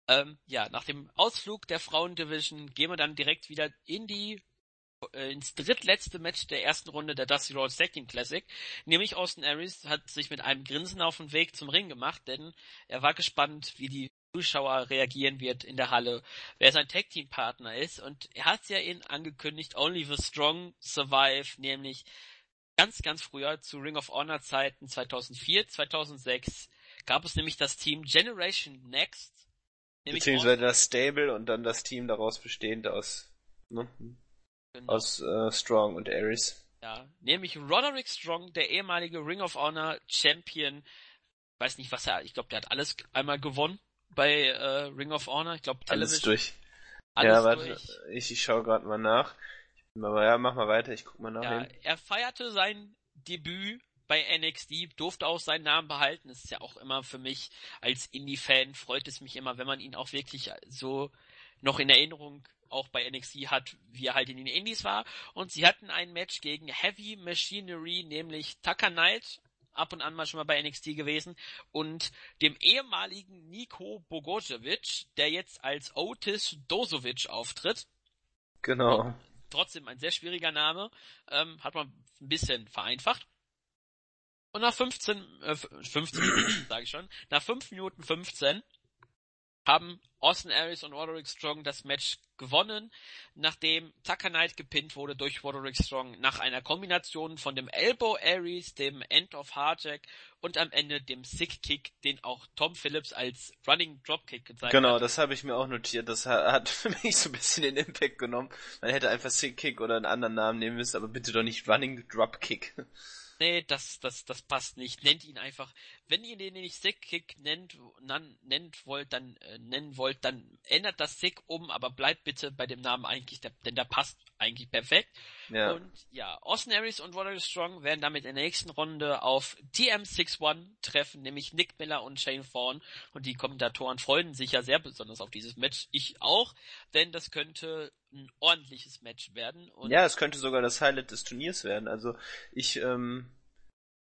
Ähm, ja, nach dem Ausflug der Frauendivision gehen wir dann direkt wieder in die äh, ins drittletzte Match der ersten Runde der Dusty Rhodes Tag Team Classic. Nämlich Austin Aries hat sich mit einem Grinsen auf den Weg zum Ring gemacht, denn er war gespannt, wie die Zuschauer reagieren wird in der Halle, wer sein Tag Team Partner ist und er hat ja ihn angekündigt, Only the Strong Survive, nämlich ganz, ganz früher zu Ring of Honor Zeiten 2004, 2006 gab es nämlich das Team Generation Next. Beziehungsweise das Stable und dann das Team daraus bestehend aus, ne? Genau. Aus äh, Strong und Ares. Ja, nämlich Roderick Strong, der ehemalige Ring of Honor Champion. Ich weiß nicht, was er, ich glaube, der hat alles einmal gewonnen bei äh, Ring of Honor. Ich glaube, Alles durch. Alles ja, warte, durch. ich, ich schaue gerade mal nach. Aber ja, mach mal weiter, ich guck mal nach. Ja, er feierte sein Debüt bei NXT, durfte auch seinen Namen behalten. Das ist ja auch immer für mich als Indie-Fan, freut es mich immer, wenn man ihn auch wirklich so noch in Erinnerung auch bei NXT hat, wie er halt in den Indies war. Und sie hatten ein Match gegen Heavy Machinery, nämlich Tucker Knight, ab und an mal schon mal bei NXT gewesen, und dem ehemaligen Nico Bogojevic, der jetzt als Otis Dozovic auftritt. Genau. Und trotzdem ein sehr schwieriger Name, ähm, hat man ein bisschen vereinfacht. Und nach 15, äh, 15 Minuten, sage ich schon, nach 5 Minuten 15 haben Austin Aries und Roderick Strong das Match gewonnen, nachdem Tucker Knight gepinnt wurde durch Roderick Strong nach einer Kombination von dem Elbow Aries, dem End of Hardjack und am Ende dem Sick Kick, den auch Tom Phillips als Running Dropkick gezeigt genau, hat. Genau, das habe ich mir auch notiert. Das hat für mich so ein bisschen den Impact genommen. Man hätte einfach Sick Kick oder einen anderen Namen nehmen müssen, aber bitte doch nicht Running Dropkick. Nee, das, das, das passt nicht. Nennt ihn einfach. Wenn ihr den nicht Sick Kick nennt, nan, nennt wollt, dann äh, nennen wollt, dann ändert das Sick um, aber bleibt bitte bei dem Namen eigentlich, der, denn der passt eigentlich perfekt. Ja. Und ja, Austin Aries und Roderick Strong werden damit in der nächsten Runde auf TM61 treffen, nämlich Nick Miller und Shane Thorne. Und die Kommentatoren freuen sich ja sehr besonders auf dieses Match. Ich auch, denn das könnte ein ordentliches Match werden. Ja, es könnte sogar das Highlight des Turniers werden. Also ich, ähm,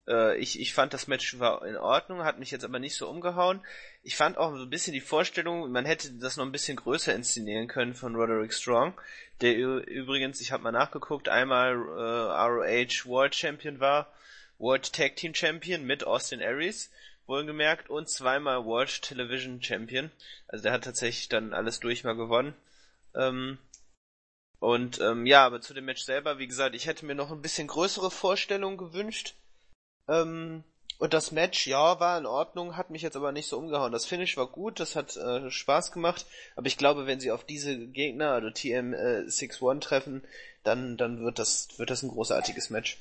äh, ich, ich fand das Match war in Ordnung, hat mich jetzt aber nicht so umgehauen. Ich fand auch so ein bisschen die Vorstellung, man hätte das noch ein bisschen größer inszenieren können von Roderick Strong, der übrigens, ich habe mal nachgeguckt, einmal äh, ROH World Champion war, World Tag Team Champion mit Austin Aries wohlgemerkt und zweimal World Television Champion. Also der hat tatsächlich dann alles durch mal gewonnen. Ähm, und ähm, ja, aber zu dem Match selber, wie gesagt, ich hätte mir noch ein bisschen größere Vorstellungen gewünscht. Ähm, und das Match, ja, war in Ordnung, hat mich jetzt aber nicht so umgehauen. Das Finish war gut, das hat äh, Spaß gemacht, aber ich glaube, wenn sie auf diese Gegner, also TM61 äh, treffen, dann, dann wird das, wird das ein großartiges Match.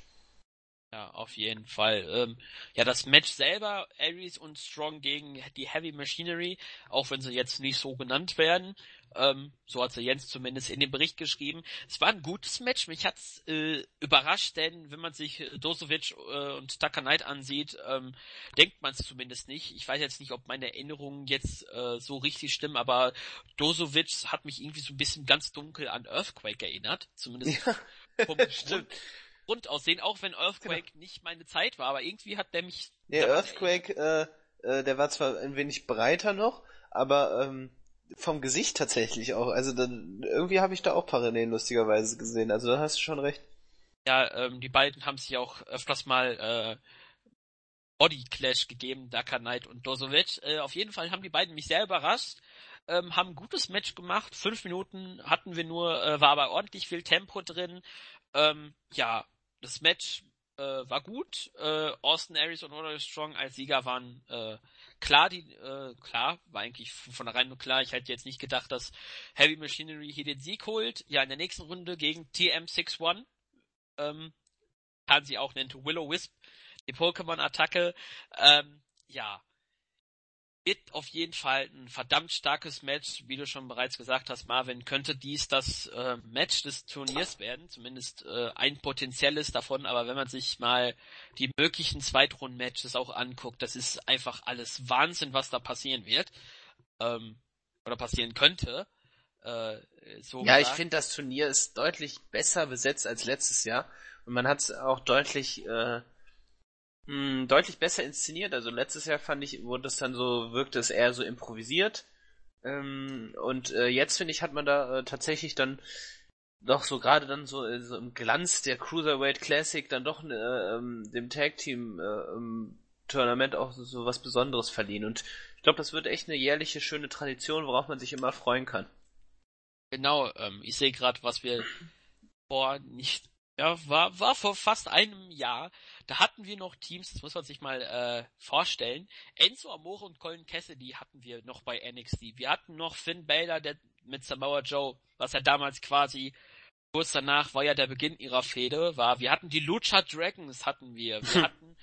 Ja, auf jeden Fall. Ähm, ja, das Match selber, Aries und Strong gegen die Heavy Machinery, auch wenn sie jetzt nicht so genannt werden, ähm, so hat sie Jens zumindest in dem Bericht geschrieben. Es war ein gutes Match. Mich hat's äh, überrascht, denn wenn man sich Dosovic äh, und Tucker Knight ansieht, ähm, denkt man es zumindest nicht. Ich weiß jetzt nicht, ob meine Erinnerungen jetzt äh, so richtig stimmen, aber Dosovic hat mich irgendwie so ein bisschen ganz dunkel an Earthquake erinnert. Zumindest ja, vom Grund, Grundaussehen, auch wenn Earthquake genau. nicht meine Zeit war, aber irgendwie hat der mich. Der Earthquake, äh, äh, der war zwar ein wenig breiter noch, aber ähm, vom Gesicht tatsächlich auch. Also dann, irgendwie habe ich da auch Parallelen lustigerweise gesehen. Also da hast du schon recht. Ja, ähm, die beiden haben sich auch öfters mal äh, Body Clash gegeben, Daka Knight und Dozovic. Äh, auf jeden Fall haben die beiden mich sehr überrascht. Ähm, haben ein gutes Match gemacht. Fünf Minuten hatten wir nur, äh, war aber ordentlich viel Tempo drin. Ähm, ja, das Match äh, war gut. Äh, Austin Aries und Roderick Strong als Sieger waren äh, klar, die, äh, klar, war eigentlich von vornherein nur klar. Ich hätte jetzt nicht gedacht, dass Heavy Machinery hier den Sieg holt. Ja, in der nächsten Runde gegen TM61, ähm, kann sie auch nennt Willow Wisp, die Pokémon-Attacke. Ähm, ja, wird auf jeden Fall ein verdammt starkes Match, wie du schon bereits gesagt hast, Marvin, könnte dies das äh, Match des Turniers werden, zumindest äh, ein potenzielles davon, aber wenn man sich mal die möglichen Zweitrunden-Matches auch anguckt, das ist einfach alles Wahnsinn, was da passieren wird, ähm, oder passieren könnte. Äh, so ja, gesagt. ich finde, das Turnier ist deutlich besser besetzt als letztes Jahr und man hat es auch deutlich äh, mh, deutlich besser inszeniert. Also letztes Jahr fand ich, wurde es dann so, wirkte es eher so improvisiert. Ähm, und äh, jetzt finde ich, hat man da äh, tatsächlich dann doch so gerade dann so, äh, so, im Glanz der Cruiserweight Classic dann doch äh, ähm, dem Tag Team äh, Tournament auch so, so was Besonderes verliehen. Und ich glaube, das wird echt eine jährliche schöne Tradition, worauf man sich immer freuen kann. Genau, ähm, ich sehe gerade, was wir vor nicht ja, war, war vor fast einem Jahr. Da hatten wir noch Teams, das muss man sich mal äh, vorstellen. Enzo Amore und Colin Cassidy hatten wir noch bei NXT. Wir hatten noch Finn Balor der, mit Samoa Joe, was ja damals quasi kurz danach war ja der Beginn ihrer Fehde, war, wir hatten die Lucha Dragons hatten wir, wir hatten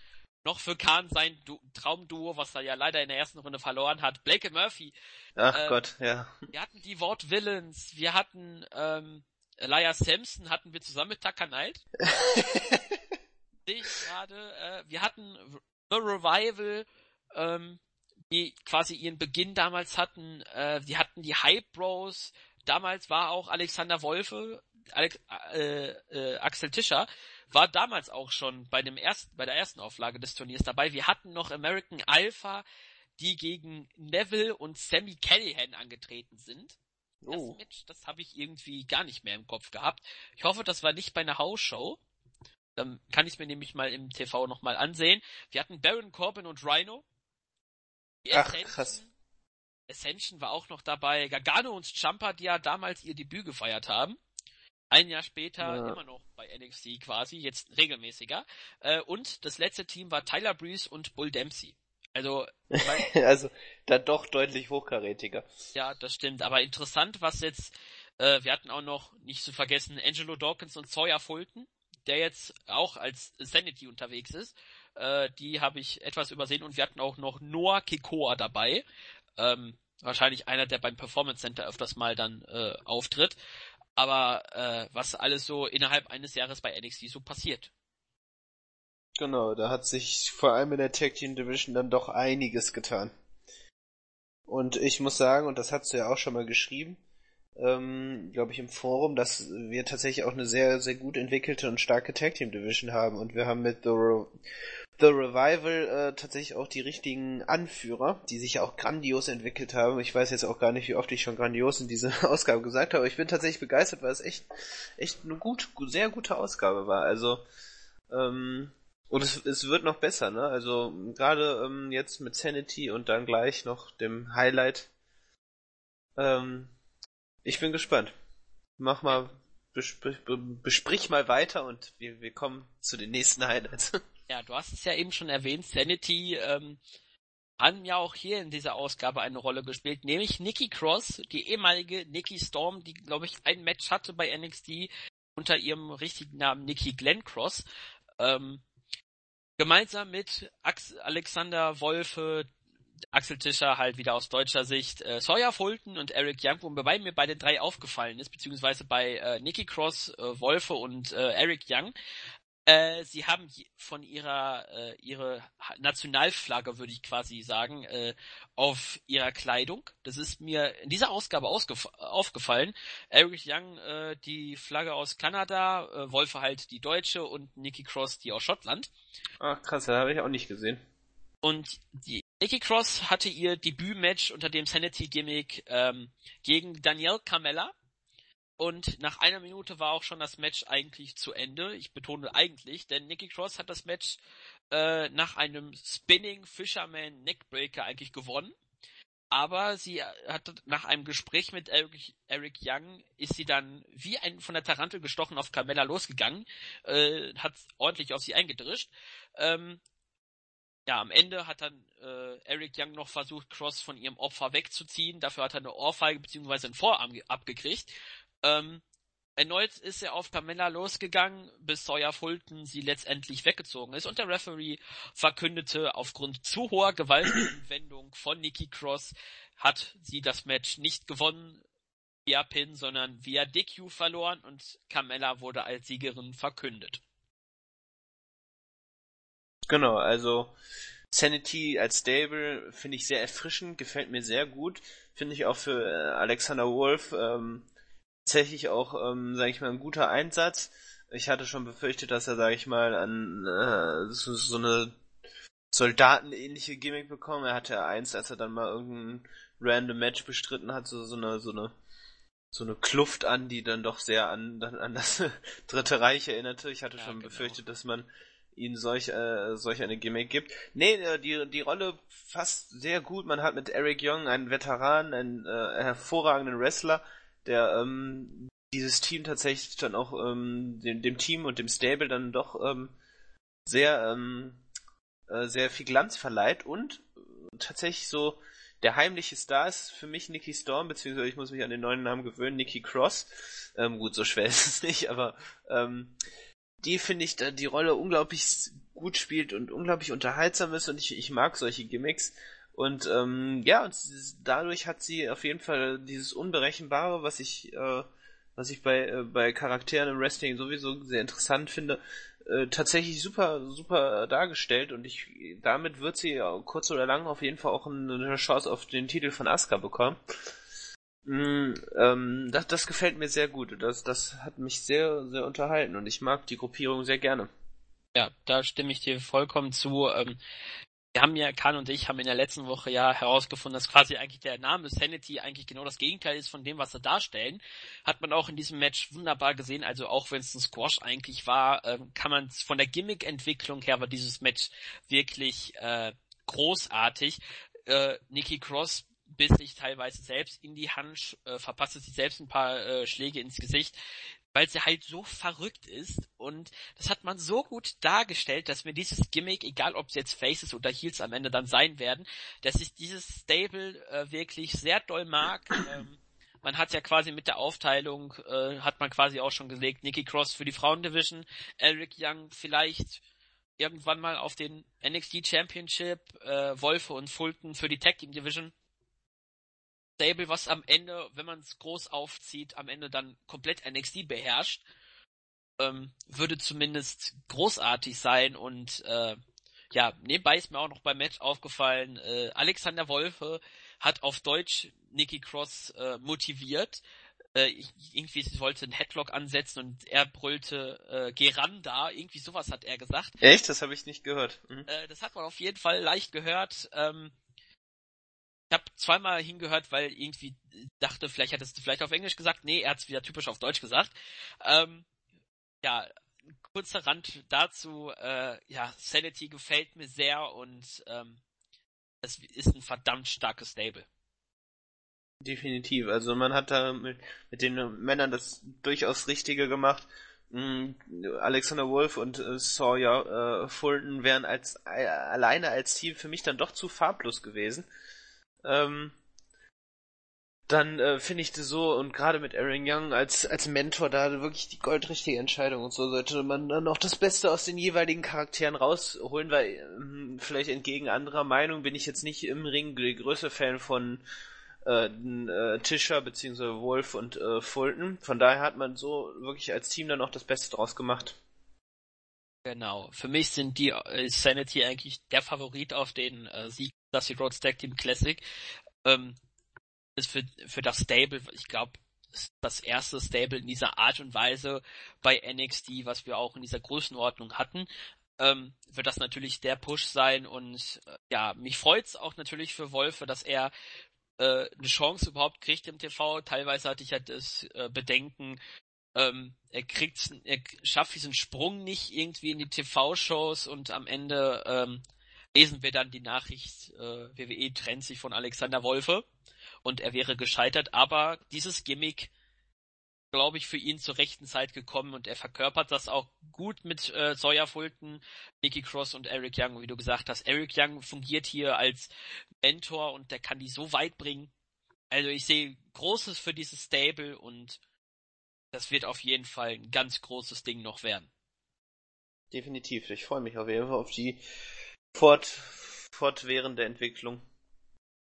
noch für Khan sein du Traumduo, was er ja leider in der ersten Runde verloren hat, Blake Murphy. Ach ähm, Gott, ja. Wir hatten die Wort Villains, wir hatten ähm, Elias Sampson hatten wir zusammen mit Tucker Knight. Sehe ich gerade. Äh, wir hatten The Revival, ähm, die quasi ihren Beginn damals hatten. Äh, die hatten die Hype Bros. Damals war auch Alexander Wolfe, Alex, äh, äh, Axel Tischer, war damals auch schon bei dem ersten, bei der ersten Auflage des Turniers dabei. Wir hatten noch American Alpha, die gegen Neville und Sammy Callahan angetreten sind. Das oh. Match, das habe ich irgendwie gar nicht mehr im Kopf gehabt. Ich hoffe, das war nicht bei einer Hausshow. Dann kann ich mir nämlich mal im TV nochmal ansehen. Wir hatten Baron Corbin und Rhino. Die Ach, Ascension, krass. Ascension war auch noch dabei. Gargano und Champa, die ja damals ihr Debüt gefeiert haben. Ein Jahr später ja. immer noch bei NXT quasi, jetzt regelmäßiger. Äh, und das letzte Team war Tyler Breeze und Bull Dempsey. Also, also da doch deutlich hochkarätiger. Ja, das stimmt. Aber interessant, was jetzt, äh, wir hatten auch noch, nicht zu vergessen, Angelo Dawkins und Sawyer Fulton, der jetzt auch als Sanity unterwegs ist. Äh, die habe ich etwas übersehen und wir hatten auch noch Noah Kikoa dabei. Ähm, wahrscheinlich einer, der beim Performance Center öfters mal dann äh, auftritt. Aber äh, was alles so innerhalb eines Jahres bei NXT so passiert. Genau, da hat sich vor allem in der Tag Team Division dann doch einiges getan. Und ich muss sagen, und das hast du ja auch schon mal geschrieben, ähm, glaube ich, im Forum, dass wir tatsächlich auch eine sehr, sehr gut entwickelte und starke Tag Team Division haben. Und wir haben mit The, Re The Revival äh, tatsächlich auch die richtigen Anführer, die sich ja auch grandios entwickelt haben. Ich weiß jetzt auch gar nicht, wie oft ich schon grandios in dieser Ausgabe gesagt habe, aber ich bin tatsächlich begeistert, weil es echt, echt eine gut, sehr gute Ausgabe war. Also, ähm, und es, es wird noch besser, ne? Also gerade ähm, jetzt mit Sanity und dann gleich noch dem Highlight. Ähm, ich bin gespannt. Mach mal, besprich, besprich mal weiter und wir, wir kommen zu den nächsten Highlights. Ja, du hast es ja eben schon erwähnt, Sanity ähm, haben ja auch hier in dieser Ausgabe eine Rolle gespielt, nämlich Nikki Cross, die ehemalige Nikki Storm, die, glaube ich, ein Match hatte bei NXT unter ihrem richtigen Namen Nikki Glenn Cross. Ähm, Gemeinsam mit Alexander Wolfe, Axel Tischer halt wieder aus deutscher Sicht, äh, Sawyer Fulton und Eric Young, wobei mir bei den drei aufgefallen ist, beziehungsweise bei äh, Nikki Cross, äh, Wolfe und äh, Eric Young, äh, sie haben von ihrer äh, ihre Nationalflagge, würde ich quasi sagen, äh, auf ihrer Kleidung. Das ist mir in dieser Ausgabe aufgefallen. Eric Young äh, die Flagge aus Kanada, äh, Wolfe halt die deutsche und Nikki Cross die aus Schottland. Ach krass, das habe ich auch nicht gesehen. Und die Nikki Cross hatte ihr Debütmatch unter dem Sanity-Gimmick ähm, gegen Danielle Carmella und nach einer Minute war auch schon das Match eigentlich zu Ende. Ich betone eigentlich, denn Nikki Cross hat das Match äh, nach einem Spinning Fisherman Neckbreaker eigentlich gewonnen. Aber sie hat nach einem Gespräch mit Eric, Eric Young ist sie dann wie ein von der Tarantel gestochen auf Carmella losgegangen, äh, hat ordentlich auf sie eingedrischt. Ähm, ja, am Ende hat dann äh, Eric Young noch versucht, Cross von ihrem Opfer wegzuziehen. Dafür hat er eine Ohrfeige bzw. einen Vorarm abgekriegt. Ähm, erneut ist er auf Pamela losgegangen, bis Sawyer Fulton sie letztendlich weggezogen ist und der Referee verkündete, aufgrund zu hoher Gewaltanwendung von Nikki Cross hat sie das Match nicht gewonnen via Pin, sondern via DQ verloren und Carmella wurde als Siegerin verkündet. Genau, also Sanity als Stable finde ich sehr erfrischend, gefällt mir sehr gut. Finde ich auch für äh, Alexander Wolf ähm, tatsächlich auch, ähm, sage ich mal, ein guter Einsatz. Ich hatte schon befürchtet, dass er, sage ich mal, an äh, so, so eine soldatenähnliche Gimmick bekommen. Er hatte eins, als er dann mal irgendein random Match bestritten hat, so, so eine so eine so eine Kluft an, die dann doch sehr an, an das Dritte Reich erinnerte. Ich hatte ja, schon genau. befürchtet, dass man ihm solch, äh, solch eine Gimmick gibt. Nee, äh, die, die Rolle fasst sehr gut. Man hat mit Eric Young einen Veteran, einen äh, hervorragenden Wrestler, der ähm, dieses Team tatsächlich dann auch ähm, dem, dem Team und dem Stable dann doch ähm, sehr ähm, äh, sehr viel Glanz verleiht und tatsächlich so der heimliche Star ist für mich Nikki Storm, beziehungsweise ich muss mich an den neuen Namen gewöhnen, Nikki Cross. Ähm, gut, so schwer ist es nicht, aber ähm, die finde ich, da die Rolle unglaublich gut spielt und unglaublich unterhaltsam ist und ich, ich mag solche Gimmicks. Und ähm, ja, und dadurch hat sie auf jeden Fall dieses Unberechenbare, was ich, äh, was ich bei, äh, bei Charakteren im Wrestling sowieso sehr interessant finde, äh, tatsächlich super, super dargestellt und ich, damit wird sie kurz oder lang auf jeden Fall auch eine Chance auf den Titel von Asuka bekommen. Mm, ähm, das, das gefällt mir sehr gut. Das, das hat mich sehr, sehr unterhalten und ich mag die Gruppierung sehr gerne. Ja, da stimme ich dir vollkommen zu. Ähm, wir haben ja, Khan und ich haben in der letzten Woche ja herausgefunden, dass quasi eigentlich der Name Sanity eigentlich genau das Gegenteil ist von dem, was sie darstellen. Hat man auch in diesem Match wunderbar gesehen. Also auch wenn es ein Squash eigentlich war, äh, kann man von der Gimmick-Entwicklung her war dieses Match wirklich äh, großartig. Äh, Nikki Cross biss sich teilweise selbst in die Hand, äh, verpasste sich selbst ein paar äh, Schläge ins Gesicht weil sie halt so verrückt ist und das hat man so gut dargestellt, dass mir dieses Gimmick, egal ob es jetzt Faces oder Heels am Ende dann sein werden, dass ich dieses Stable äh, wirklich sehr doll mag. Ähm, man hat ja quasi mit der Aufteilung, äh, hat man quasi auch schon gelegt, Nikki Cross für die Frauendivision, Eric Young vielleicht irgendwann mal auf den NXT Championship, äh, Wolfe und Fulton für die Tag Team Division Stable, was am Ende, wenn man es groß aufzieht, am Ende dann komplett NXT beherrscht, ähm, würde zumindest großartig sein und äh, ja, nebenbei ist mir auch noch beim Match aufgefallen, äh, Alexander Wolfe hat auf Deutsch Nikki Cross äh, motiviert. Äh, irgendwie sie wollte einen Headlock ansetzen und er brüllte äh, Geranda, irgendwie sowas hat er gesagt. Echt? Das habe ich nicht gehört. Mhm. Äh, das hat man auf jeden Fall leicht gehört. Ähm, ich habe zweimal hingehört, weil irgendwie dachte, vielleicht hättest du vielleicht auf Englisch gesagt. Nee, er hat es wieder typisch auf Deutsch gesagt. Ähm, ja, kurzer Rand dazu. Äh, ja, Sanity gefällt mir sehr und ähm, es ist ein verdammt starkes Stable. Definitiv. Also man hat da mit, mit den Männern das durchaus Richtige gemacht. Mm, Alexander Wolf und äh, Sawyer äh, Fulton wären als äh, alleine als Team für mich dann doch zu farblos gewesen ähm, dann äh, finde ich das so und gerade mit Aaron Young als als Mentor da wirklich die goldrichtige Entscheidung und so sollte man dann auch das Beste aus den jeweiligen Charakteren rausholen, weil ähm, vielleicht entgegen anderer Meinung bin ich jetzt nicht im Ring der größte Fan von äh, äh, Tischer beziehungsweise Wolf und äh, Fulton. Von daher hat man so wirklich als Team dann auch das Beste draus gemacht. Genau. Für mich sind die äh, Sanity eigentlich der Favorit auf den äh, Sieg Dusty Rhodes Tag Team Classic. Ähm, ist für, für das Stable, ich glaube, das erste Stable in dieser Art und Weise bei NXT, was wir auch in dieser Größenordnung hatten. Ähm, wird das natürlich der Push sein und äh, ja, mich freut's auch natürlich für Wolfe, dass er äh, eine Chance überhaupt kriegt im TV. Teilweise hatte ich halt das äh, Bedenken, ähm, er kriegt, er schafft diesen Sprung nicht irgendwie in die TV-Shows und am Ende ähm, lesen wir dann die Nachricht, äh, WWE trennt sich von Alexander Wolfe und er wäre gescheitert, aber dieses Gimmick glaube ich, für ihn zur rechten Zeit gekommen und er verkörpert das auch gut mit äh, Sawyer Fulton, Nicky Cross und Eric Young, wie du gesagt hast. Eric Young fungiert hier als Mentor und der kann die so weit bringen. Also ich sehe Großes für dieses Stable und das wird auf jeden Fall ein ganz großes Ding noch werden. Definitiv. Ich freue mich auf jeden Fall auf die fort, fortwährende Entwicklung.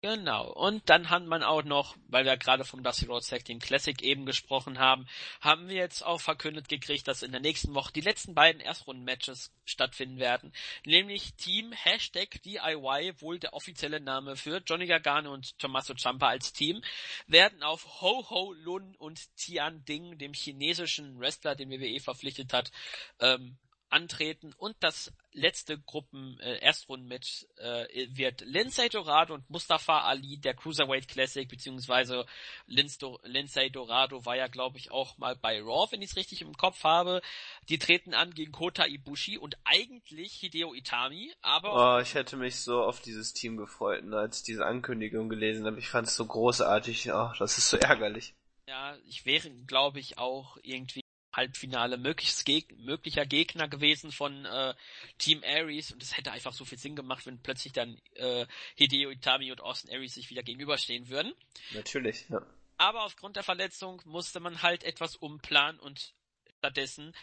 Genau. Und dann hat man auch noch, weil wir gerade vom Dusty Road Tag Team Classic eben gesprochen haben, haben wir jetzt auch verkündet gekriegt, dass in der nächsten Woche die letzten beiden Erstrunden-Matches stattfinden werden. Nämlich Team Hashtag DIY, wohl der offizielle Name für Johnny Gargano und Tommaso Ciampa als Team, werden auf Ho Ho Lun und Tian Ding, dem chinesischen Wrestler, den WWE verpflichtet hat, ähm, antreten und das letzte Gruppen äh, Erstrundenmatch äh, wird Lindsay Dorado und Mustafa Ali der Cruiserweight Classic beziehungsweise Lindsay Dorado war ja glaube ich auch mal bei Raw, wenn ich es richtig im Kopf habe. Die treten an gegen Kota Ibushi und eigentlich Hideo Itami, aber oh, ich hätte mich so auf dieses Team gefreut, ne, als ich diese Ankündigung gelesen habe. Ich fand es so großartig. Oh, das ist so ärgerlich. Ja, ich wäre glaube ich auch irgendwie Halbfinale möglichst geg möglicher Gegner gewesen von äh, Team Aries und es hätte einfach so viel Sinn gemacht, wenn plötzlich dann äh, Hideo Itami und Austin Aries sich wieder gegenüberstehen würden. Natürlich, ja. Aber aufgrund der Verletzung musste man halt etwas umplanen und stattdessen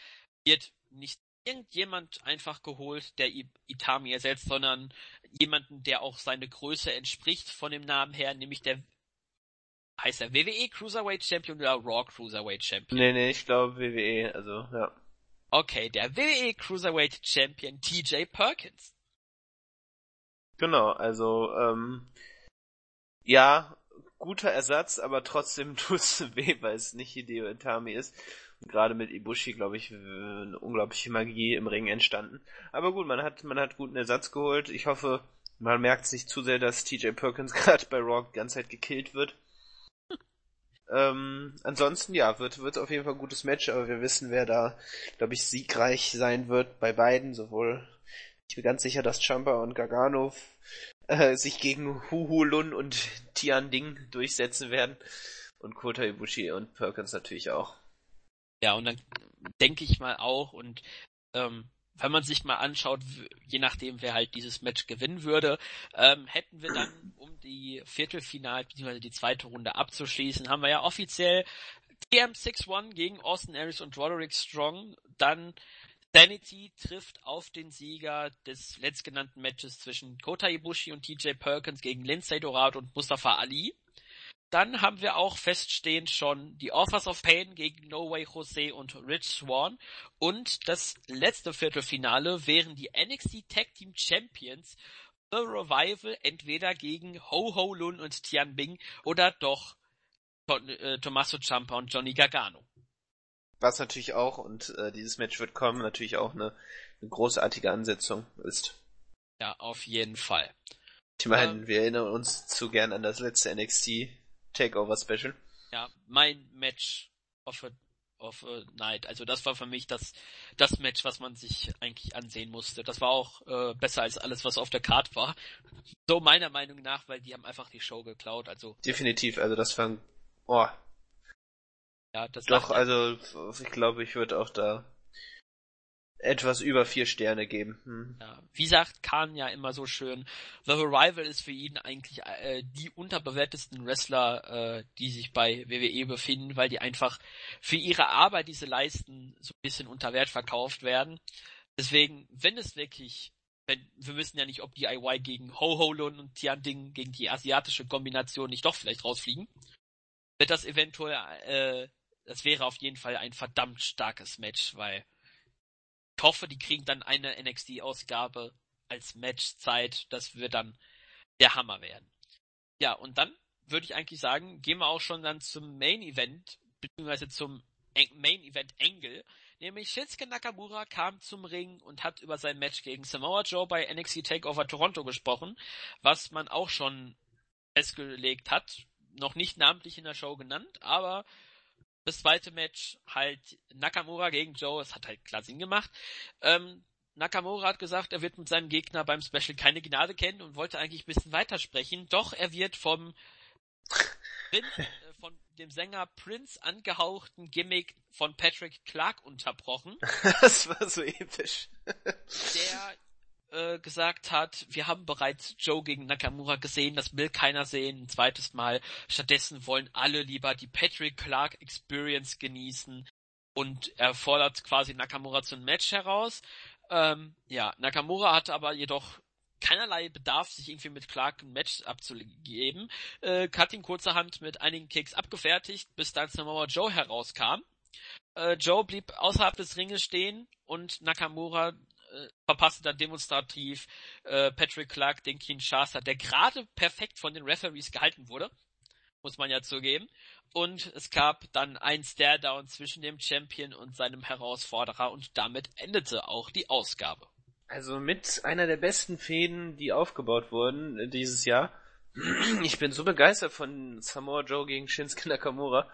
wird nicht irgendjemand einfach geholt, der Itami ersetzt, sondern jemanden, der auch seine Größe entspricht von dem Namen her, nämlich der heißt er WWE Cruiserweight Champion oder Raw Cruiserweight Champion? Nee, nee, ich glaube WWE, also ja. Okay, der WWE Cruiserweight Champion TJ Perkins. Genau, also ähm, ja, guter Ersatz, aber trotzdem tut's weh, weil es nicht Hideo Itami ist. Und gerade mit Ibushi, glaube ich, eine unglaubliche Magie im Ring entstanden. Aber gut, man hat, man hat guten Ersatz geholt. Ich hoffe, man merkt sich zu sehr, dass TJ Perkins gerade bei Raw die ganze Zeit gekillt wird. Ähm, ansonsten, ja, wird, wird auf jeden Fall ein gutes Match, aber wir wissen, wer da, glaube ich, siegreich sein wird bei beiden, sowohl, ich bin ganz sicher, dass Champa und Gargano äh, sich gegen Huhu Lun und Tian Ding durchsetzen werden und Kota Ibushi und Perkins natürlich auch. Ja, und dann denke ich mal auch und ähm, wenn man sich mal anschaut, je nachdem, wer halt dieses Match gewinnen würde, ähm, hätten wir dann, um die Viertelfinal bzw. die zweite Runde abzuschließen, haben wir ja offiziell TM6-1 gegen Austin Aries und Roderick Strong, dann Sanity trifft auf den Sieger des letztgenannten Matches zwischen Kota Ibushi und TJ Perkins gegen Lindsay Dorado und Mustafa Ali. Dann haben wir auch feststehend schon die Offers of Pain gegen No Way Jose und Rich Swan. Und das letzte Viertelfinale wären die NXT Tag Team Champions The Revival entweder gegen Ho Ho Lun und Tian Bing oder doch äh, Tommaso Ciampa und Johnny Gargano. Was natürlich auch, und äh, dieses Match wird kommen, natürlich auch eine, eine großartige Ansetzung ist. Ja, auf jeden Fall. Ich meine, ähm, wir erinnern uns zu gern an das letzte NXT Takeover Special. Ja, mein Match of a, of a Night. Also das war für mich das, das Match, was man sich eigentlich ansehen musste. Das war auch äh, besser als alles, was auf der Card war. So meiner Meinung nach, weil die haben einfach die Show geklaut. Also definitiv. Also das war, oh. Ja, das Doch, also ich glaube, ich würde auch da etwas über vier Sterne geben. Hm. Ja, wie sagt Khan ja immer so schön, The Arrival ist für ihn eigentlich äh, die unterbewertesten Wrestler, äh, die sich bei WWE befinden, weil die einfach für ihre Arbeit, die sie leisten, so ein bisschen unter Wert verkauft werden. Deswegen, wenn es wirklich, wenn, wir wissen ja nicht, ob DIY gegen Ho Ho Lun und Tian Ding gegen die asiatische Kombination nicht doch vielleicht rausfliegen, wird das eventuell, äh, das wäre auf jeden Fall ein verdammt starkes Match, weil ich hoffe, die kriegen dann eine NXT-Ausgabe als Matchzeit. Das wird dann der Hammer werden. Ja, und dann würde ich eigentlich sagen, gehen wir auch schon dann zum Main Event, beziehungsweise zum Main Event Angle. Nämlich Shinsuke Nakamura kam zum Ring und hat über sein Match gegen Samoa Joe bei NXT Takeover Toronto gesprochen, was man auch schon festgelegt hat. Noch nicht namentlich in der Show genannt, aber das zweite Match halt Nakamura gegen Joe, es hat halt klar Sinn gemacht. Ähm, Nakamura hat gesagt, er wird mit seinem Gegner beim Special keine Gnade kennen und wollte eigentlich ein bisschen weitersprechen, doch er wird vom Prince, äh, von dem Sänger Prince angehauchten Gimmick von Patrick Clark unterbrochen. das war so episch. der äh, gesagt hat, wir haben bereits Joe gegen Nakamura gesehen, das will keiner sehen, ein zweites Mal. Stattdessen wollen alle lieber die Patrick Clark Experience genießen und er fordert quasi Nakamura zum Match heraus. Ähm, ja, Nakamura hatte aber jedoch keinerlei Bedarf, sich irgendwie mit Clark ein Match abzugeben, äh, hat ihn kurzerhand mit einigen Kicks abgefertigt, bis dann Samoa Joe herauskam. Äh, Joe blieb außerhalb des Ringes stehen und Nakamura verpasste dann demonstrativ äh, Patrick Clark den Kinshasa, der gerade perfekt von den Referees gehalten wurde, muss man ja zugeben. Und es gab dann ein Stare-Down zwischen dem Champion und seinem Herausforderer und damit endete auch die Ausgabe. Also mit einer der besten Fäden, die aufgebaut wurden äh, dieses Jahr. Ich bin so begeistert von Samoa Joe gegen Shinsuke Nakamura.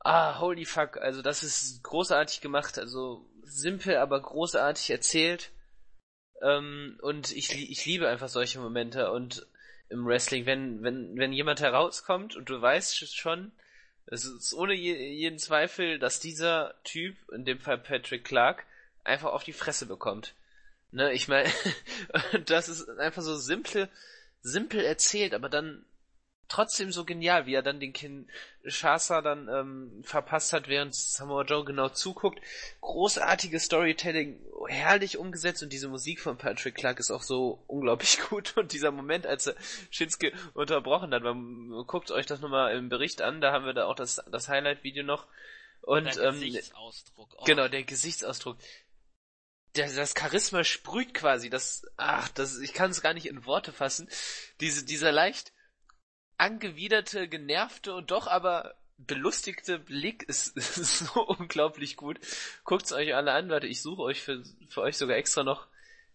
Ah, holy fuck, also das ist großartig gemacht, also simpel, aber großartig erzählt. Ähm, und ich, ich liebe einfach solche Momente und im Wrestling, wenn, wenn, wenn jemand herauskommt und du weißt schon, Es ist ohne je, jeden Zweifel, dass dieser Typ, in dem Fall Patrick Clark, einfach auf die Fresse bekommt. Ne, ich meine, das ist einfach so simple, simpel erzählt, aber dann trotzdem so genial, wie er dann den Kinshasa dann ähm, verpasst hat, während Samoa Joe genau zuguckt. Großartiges Storytelling, herrlich umgesetzt und diese Musik von Patrick Clark ist auch so unglaublich gut und dieser Moment, als er Shinsuke unterbrochen hat, man guckt euch das nochmal im Bericht an, da haben wir da auch das, das Highlight-Video noch und der ähm, Gesichtsausdruck. Oh. genau, der Gesichtsausdruck. Das, das Charisma sprüht quasi, das, ach, das, ich kann es gar nicht in Worte fassen. Diese, dieser leicht angewiderte, genervte und doch aber belustigte Blick ist, ist so unglaublich gut. Guckt's euch alle an, warte, ich suche euch für, für euch sogar extra noch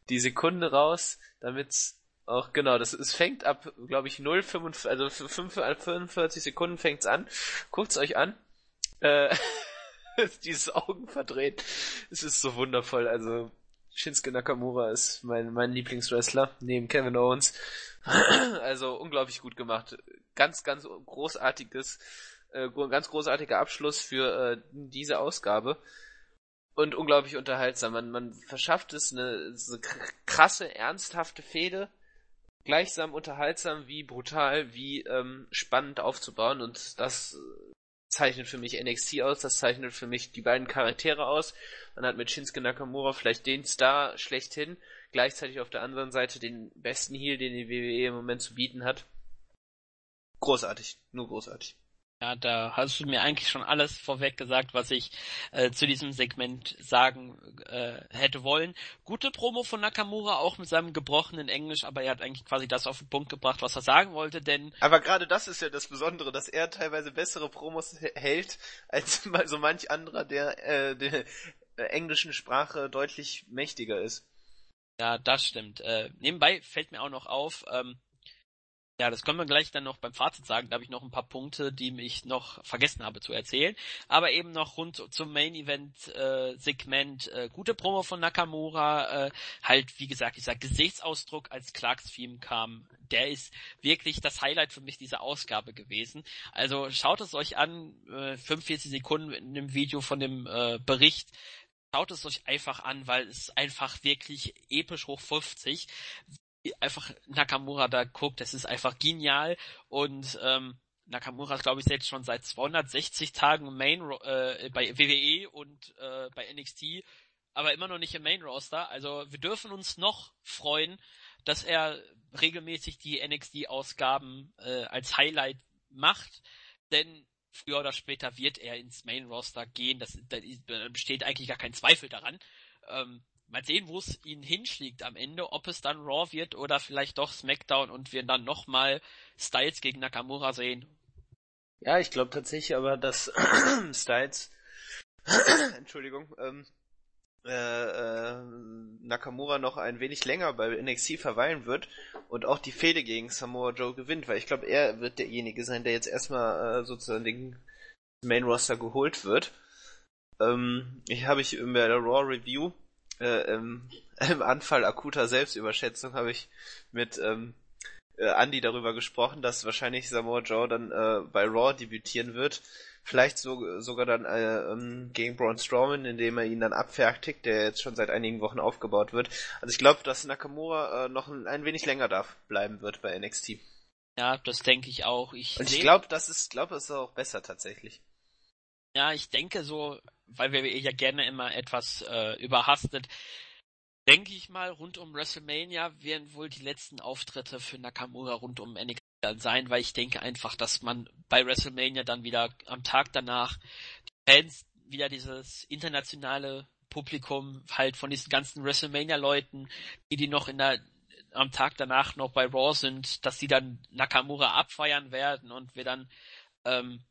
die Sekunde raus, damit's auch, genau, das, es fängt ab, glaube ich, 0, 45, also 45 Sekunden fängt's an. Guckt's euch an. Äh, dieses Augen verdreht. Es ist so wundervoll, also Shinsuke Nakamura ist mein, mein Lieblingswrestler, neben Kevin Owens. also unglaublich gut gemacht. Ganz, ganz großartiges, äh, ganz großartiger Abschluss für äh, diese Ausgabe. Und unglaublich unterhaltsam. Man, man verschafft es eine, eine krasse, ernsthafte Fehde, gleichsam unterhaltsam wie brutal, wie ähm, spannend aufzubauen. Und das zeichnet für mich NXT aus, das zeichnet für mich die beiden Charaktere aus. Man hat mit Shinsuke Nakamura vielleicht den Star schlechthin, gleichzeitig auf der anderen Seite den besten Heal, den die WWE im Moment zu bieten hat. Großartig, nur großartig. Ja, da hast du mir eigentlich schon alles vorweg gesagt, was ich äh, zu diesem Segment sagen äh, hätte wollen. Gute Promo von Nakamura, auch mit seinem gebrochenen Englisch, aber er hat eigentlich quasi das auf den Punkt gebracht, was er sagen wollte, denn... Aber gerade das ist ja das Besondere, dass er teilweise bessere Promos hält, als so manch anderer, der äh, der englischen Sprache deutlich mächtiger ist. Ja, das stimmt. Äh, nebenbei fällt mir auch noch auf, ähm, ja, das können wir gleich dann noch beim Fazit sagen. Da habe ich noch ein paar Punkte, die ich noch vergessen habe zu erzählen. Aber eben noch rund zum Main Event äh, Segment äh, gute Promo von Nakamura. Äh, halt, wie gesagt, dieser Gesichtsausdruck, als Clarks Theme kam, der ist wirklich das Highlight für mich dieser Ausgabe gewesen. Also schaut es euch an, äh, 45 Sekunden in dem Video von dem äh, Bericht. Schaut es euch einfach an, weil es einfach wirklich episch hoch 50 einfach Nakamura da guckt, das ist einfach genial und ähm, Nakamura ist glaube ich jetzt schon seit 260 Tagen Main äh, bei WWE und äh, bei NXT, aber immer noch nicht im Main Roster. Also wir dürfen uns noch freuen, dass er regelmäßig die NXT Ausgaben äh, als Highlight macht, denn früher oder später wird er ins Main Roster gehen. Das, da besteht eigentlich gar kein Zweifel daran. Ähm, mal sehen, wo es ihn hinschlägt am Ende, ob es dann Raw wird oder vielleicht doch SmackDown und wir dann nochmal Styles gegen Nakamura sehen. Ja, ich glaube tatsächlich aber, dass Styles, Entschuldigung, ähm, äh, äh, Nakamura noch ein wenig länger bei NXT verweilen wird und auch die Fehde gegen Samoa Joe gewinnt, weil ich glaube, er wird derjenige sein, der jetzt erstmal äh, sozusagen den Main Roster geholt wird. Ähm, ich habe ich in der Raw Review äh, im, im Anfall akuter Selbstüberschätzung habe ich mit ähm, äh, Andy darüber gesprochen, dass wahrscheinlich Samoa Joe dann äh, bei Raw debütieren wird. Vielleicht so, sogar dann äh, ähm, gegen Braun Strowman, indem er ihn dann abfertigt, der jetzt schon seit einigen Wochen aufgebaut wird. Also ich glaube, dass Nakamura äh, noch ein, ein wenig länger da bleiben wird bei NXT. Ja, das denke ich auch. Ich Und ich glaube, das ist, glaube, das ist auch besser tatsächlich. Ja, ich denke so, weil wir ja gerne immer etwas äh, überhastet, denke ich mal, rund um WrestleMania werden wohl die letzten Auftritte für Nakamura rund um NXT sein, weil ich denke einfach, dass man bei WrestleMania dann wieder am Tag danach die Fans wieder dieses internationale Publikum halt von diesen ganzen WrestleMania-Leuten, die die noch in der am Tag danach noch bei Raw sind, dass sie dann Nakamura abfeiern werden und wir dann ähm,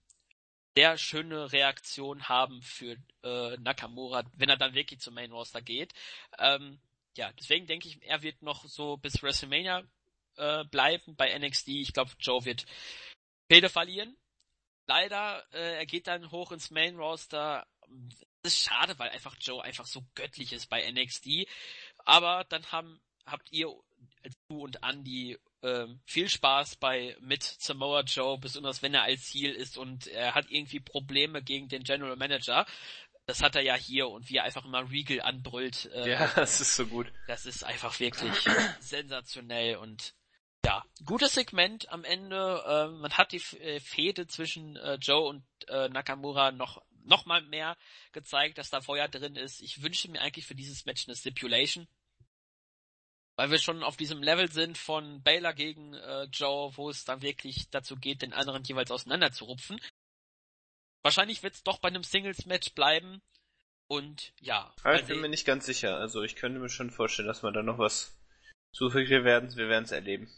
sehr schöne Reaktion haben für äh, Nakamura, wenn er dann wirklich zum Main Roster geht. Ähm, ja, deswegen denke ich, er wird noch so bis WrestleMania äh, bleiben bei NXT. Ich glaube, Joe wird Fede verlieren. Leider, äh, er geht dann hoch ins Main Roster. Das ist schade, weil einfach Joe einfach so göttlich ist bei NXT. Aber dann haben, habt ihr, du und Andy, ähm, viel Spaß bei mit Samoa Joe, besonders wenn er als Heel ist und er hat irgendwie Probleme gegen den General Manager. Das hat er ja hier und wie er einfach immer Regal anbrüllt. Äh, ja, das ist so gut. Das ist einfach wirklich sensationell und ja, gutes Segment am Ende. Äh, man hat die äh, Fehde zwischen äh, Joe und äh, Nakamura noch noch mal mehr gezeigt, dass da Feuer drin ist. Ich wünsche mir eigentlich für dieses Match eine Stipulation weil wir schon auf diesem Level sind von Baylor gegen äh, Joe, wo es dann wirklich dazu geht, den anderen jeweils auseinanderzurupfen. Wahrscheinlich wird es doch bei einem Singles-Match bleiben. Und ja. Aber ich bin mir nicht ganz sicher. Also ich könnte mir schon vorstellen, dass man da noch was zufügt. Wir werden wir werden es erleben.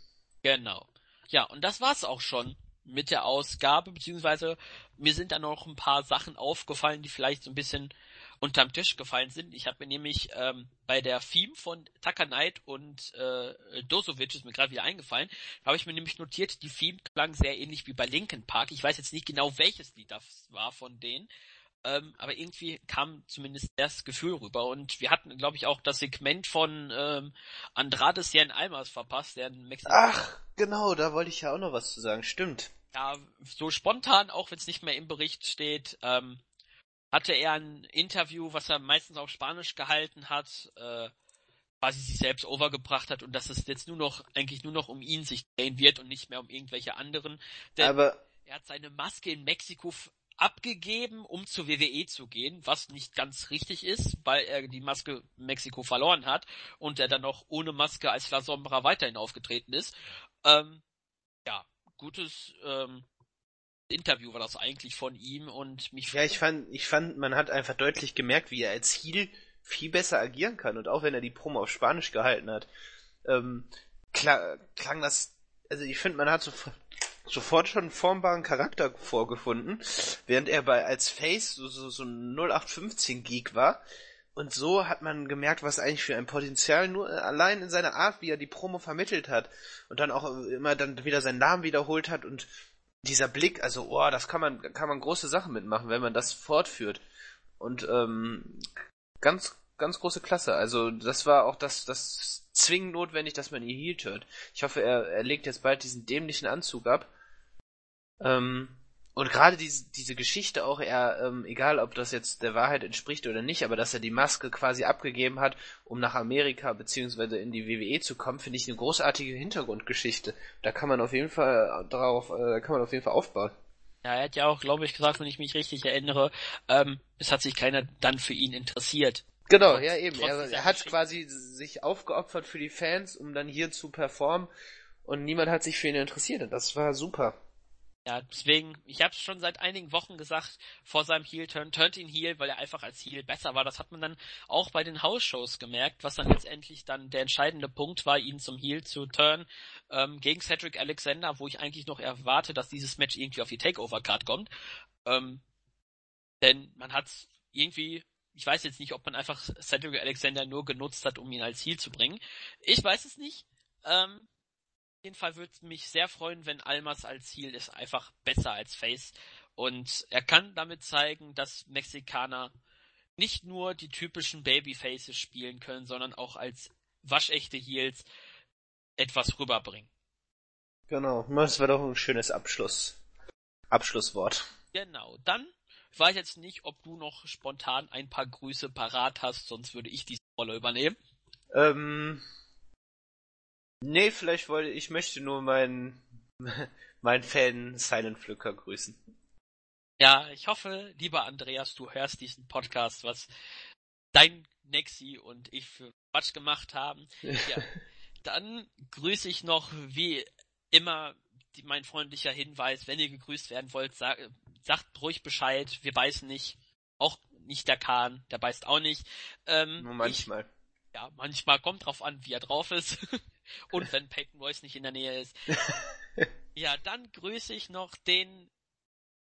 Genau. Ja, und das war's auch schon mit der Ausgabe, beziehungsweise mir sind da noch ein paar Sachen aufgefallen, die vielleicht so ein bisschen unterm Tisch gefallen sind. Ich habe mir nämlich ähm, bei der Theme von Tucker Knight und äh, Dosovic ist mir gerade wieder eingefallen, habe ich mir nämlich notiert, die Theme klang sehr ähnlich wie bei Linkin Park. Ich weiß jetzt nicht genau, welches Lied das war von denen. Ähm, aber irgendwie kam zumindest das Gefühl rüber. Und wir hatten, glaube ich, auch das Segment von ähm, Andrades Jan Almas verpasst, der in Mexiko. Ach, genau, da wollte ich ja auch noch was zu sagen. Stimmt. Ja, so spontan, auch wenn es nicht mehr im Bericht steht, ähm, hatte er ein Interview, was er meistens auf Spanisch gehalten hat, äh, quasi sich selbst overgebracht hat und dass es jetzt nur noch, eigentlich nur noch um ihn sich drehen wird und nicht mehr um irgendwelche anderen. Denn Aber er hat seine Maske in Mexiko abgegeben, um zur WWE zu gehen, was nicht ganz richtig ist, weil er die Maske in Mexiko verloren hat und er dann noch ohne Maske als La Sombra weiterhin aufgetreten ist. Ähm, ja, gutes ähm, Interview war das eigentlich von ihm und mich. Ja, ich fand, ich fand, man hat einfach deutlich gemerkt, wie er als Heel viel besser agieren kann und auch wenn er die Promo auf Spanisch gehalten hat, ähm, klar, klang das, also ich finde, man hat so, sofort schon einen formbaren Charakter vorgefunden, während er bei als Face so, so, so ein 0815 Geek war. Und so hat man gemerkt, was eigentlich für ein Potenzial nur allein in seiner Art, wie er die Promo vermittelt hat und dann auch immer dann wieder seinen Namen wiederholt hat und dieser Blick, also, oh, das kann man, kann man große Sachen mitmachen, wenn man das fortführt. Und ähm, ganz, ganz große Klasse. Also das war auch das, das zwingend notwendig, dass man ihn hielt hört. Ich hoffe, er, er legt jetzt bald diesen dämlichen Anzug ab. Ähm, und gerade diese, diese Geschichte auch, er, ähm, egal ob das jetzt der Wahrheit entspricht oder nicht, aber dass er die Maske quasi abgegeben hat, um nach Amerika beziehungsweise in die WWE zu kommen, finde ich eine großartige Hintergrundgeschichte. Da kann man auf jeden Fall drauf, äh, kann man auf jeden Fall aufbauen. Ja, er hat ja auch, glaube ich, gesagt, wenn ich mich richtig erinnere, ähm, es hat sich keiner dann für ihn interessiert. Genau, ja eben. Er, er hat quasi sich aufgeopfert für die Fans, um dann hier zu performen und niemand hat sich für ihn interessiert und das war super. Ja, deswegen, ich habe es schon seit einigen Wochen gesagt, vor seinem Heel-Turn, turnt ihn Heel, weil er einfach als Heel besser war. Das hat man dann auch bei den House-Shows gemerkt, was dann letztendlich dann der entscheidende Punkt war, ihn zum Heel zu turn ähm, gegen Cedric Alexander, wo ich eigentlich noch erwarte, dass dieses Match irgendwie auf die Takeover-Card kommt. Ähm, denn man hat irgendwie, ich weiß jetzt nicht, ob man einfach Cedric Alexander nur genutzt hat, um ihn als Heel zu bringen. Ich weiß es nicht. Ähm, jeden Fall würde es mich sehr freuen, wenn Almas als Heel ist einfach besser als Face. Und er kann damit zeigen, dass Mexikaner nicht nur die typischen Babyfaces spielen können, sondern auch als waschechte Heels etwas rüberbringen. Genau, das war doch ein schönes Abschluss. Abschlusswort. Genau, dann ich weiß jetzt nicht, ob du noch spontan ein paar Grüße parat hast, sonst würde ich diese Rolle übernehmen. Ähm, Nee, vielleicht wollte ich möchte nur meinen mein Fan Silent Flücker grüßen. Ja, ich hoffe, lieber Andreas, du hörst diesen Podcast, was dein Nexi und ich für Quatsch gemacht haben. Ja, dann grüße ich noch wie immer die, mein freundlicher Hinweis, wenn ihr gegrüßt werden wollt, sag, sagt ruhig Bescheid, wir beißen nicht. Auch nicht der Kahn, der beißt auch nicht. Ähm, Nur manchmal. Ich, ja, manchmal kommt drauf an, wie er drauf ist. Und wenn Peyton Royce nicht in der Nähe ist. ja, dann grüße ich noch den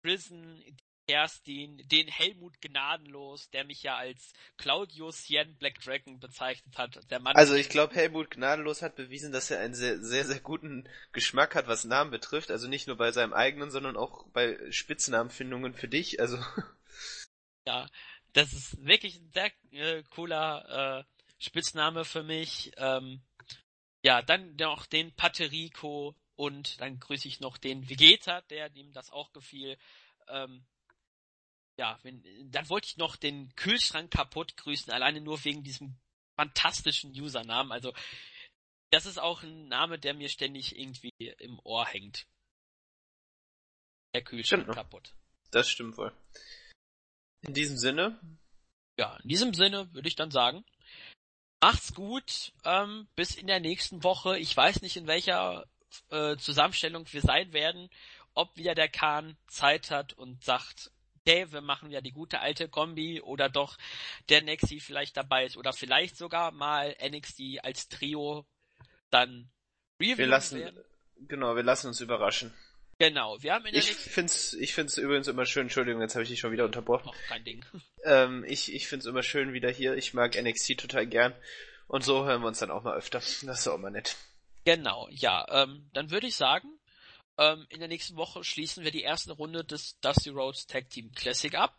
Prison Kerstin, den Helmut Gnadenlos, der mich ja als Claudius Yen Black Dragon bezeichnet hat. Der Mann also ich glaube, Helmut Gnadenlos hat bewiesen, dass er einen sehr, sehr, sehr guten Geschmack hat, was Namen betrifft. Also nicht nur bei seinem eigenen, sondern auch bei Spitznamenfindungen für dich. Also ja, das ist wirklich ein sehr äh, cooler äh, Spitzname für mich. Ähm, Ja, dann noch den Paterico und dann grüße ich noch den Vegeta, der dem das auch gefiel. Ähm, ja, wenn, dann wollte ich noch den Kühlschrank kaputt grüßen, alleine nur wegen diesem fantastischen Usernamen. Also das ist auch ein Name, der mir ständig irgendwie im Ohr hängt. Der Kühlschrank Stimmt. kaputt. Das stimmt wohl. In diesem Sinne, Ja, in diesem Sinne würde ich dann sagen, macht's gut, ähm, bis in der nächsten Woche. Ich weiß nicht, in welcher äh, Zusammenstellung wir sein werden, ob wieder der Kahn Zeit hat und sagt, okay, wir machen ja die gute alte Kombi oder doch der Nexi vielleicht dabei ist oder vielleicht sogar mal NXT als Trio dann reviewen wir lassen, werden. genau, wir lassen uns überraschen. Genau, wir haben in der Ich nächsten find's, ich find's übrigens immer schön, Entschuldigung, jetzt habe ich dich schon wieder unterbrochen. Ach, kein Ding. Ähm, ich, ich find's immer schön wieder hier. Ich mag NXT total gern. Und so hören wir uns dann auch mal öfter. Das ist auch mal nett. Genau, ja. Ähm, dann würde ich sagen, ähm, in der nächsten Woche schließen wir die erste Runde des Dusty Rhodes Tag Team Classic ab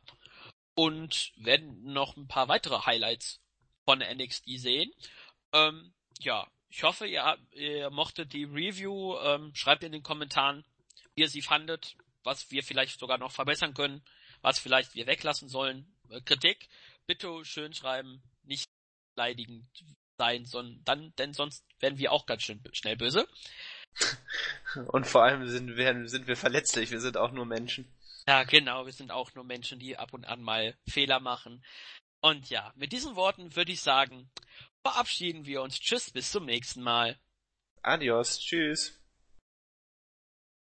und werden noch ein paar weitere Highlights von NXT sehen. Ähm, ja, ich hoffe, ihr, ihr mochtet die Review. Ähm, schreibt in den Kommentaren, ihr sie fandet, was wir vielleicht sogar noch verbessern können, was vielleicht wir weglassen sollen. Äh, Kritik, bitte schön schreiben, nicht beleidigend sein, sondern dann, denn sonst werden wir auch ganz schön schnell böse. Und vor allem sind wir, sind wir verletzlich. Wir sind auch nur Menschen. Ja, genau, wir sind auch nur Menschen, die ab und an mal Fehler machen. Und ja, mit diesen Worten würde ich sagen, verabschieden wir uns. Tschüss, bis zum nächsten Mal. Adios. Tschüss.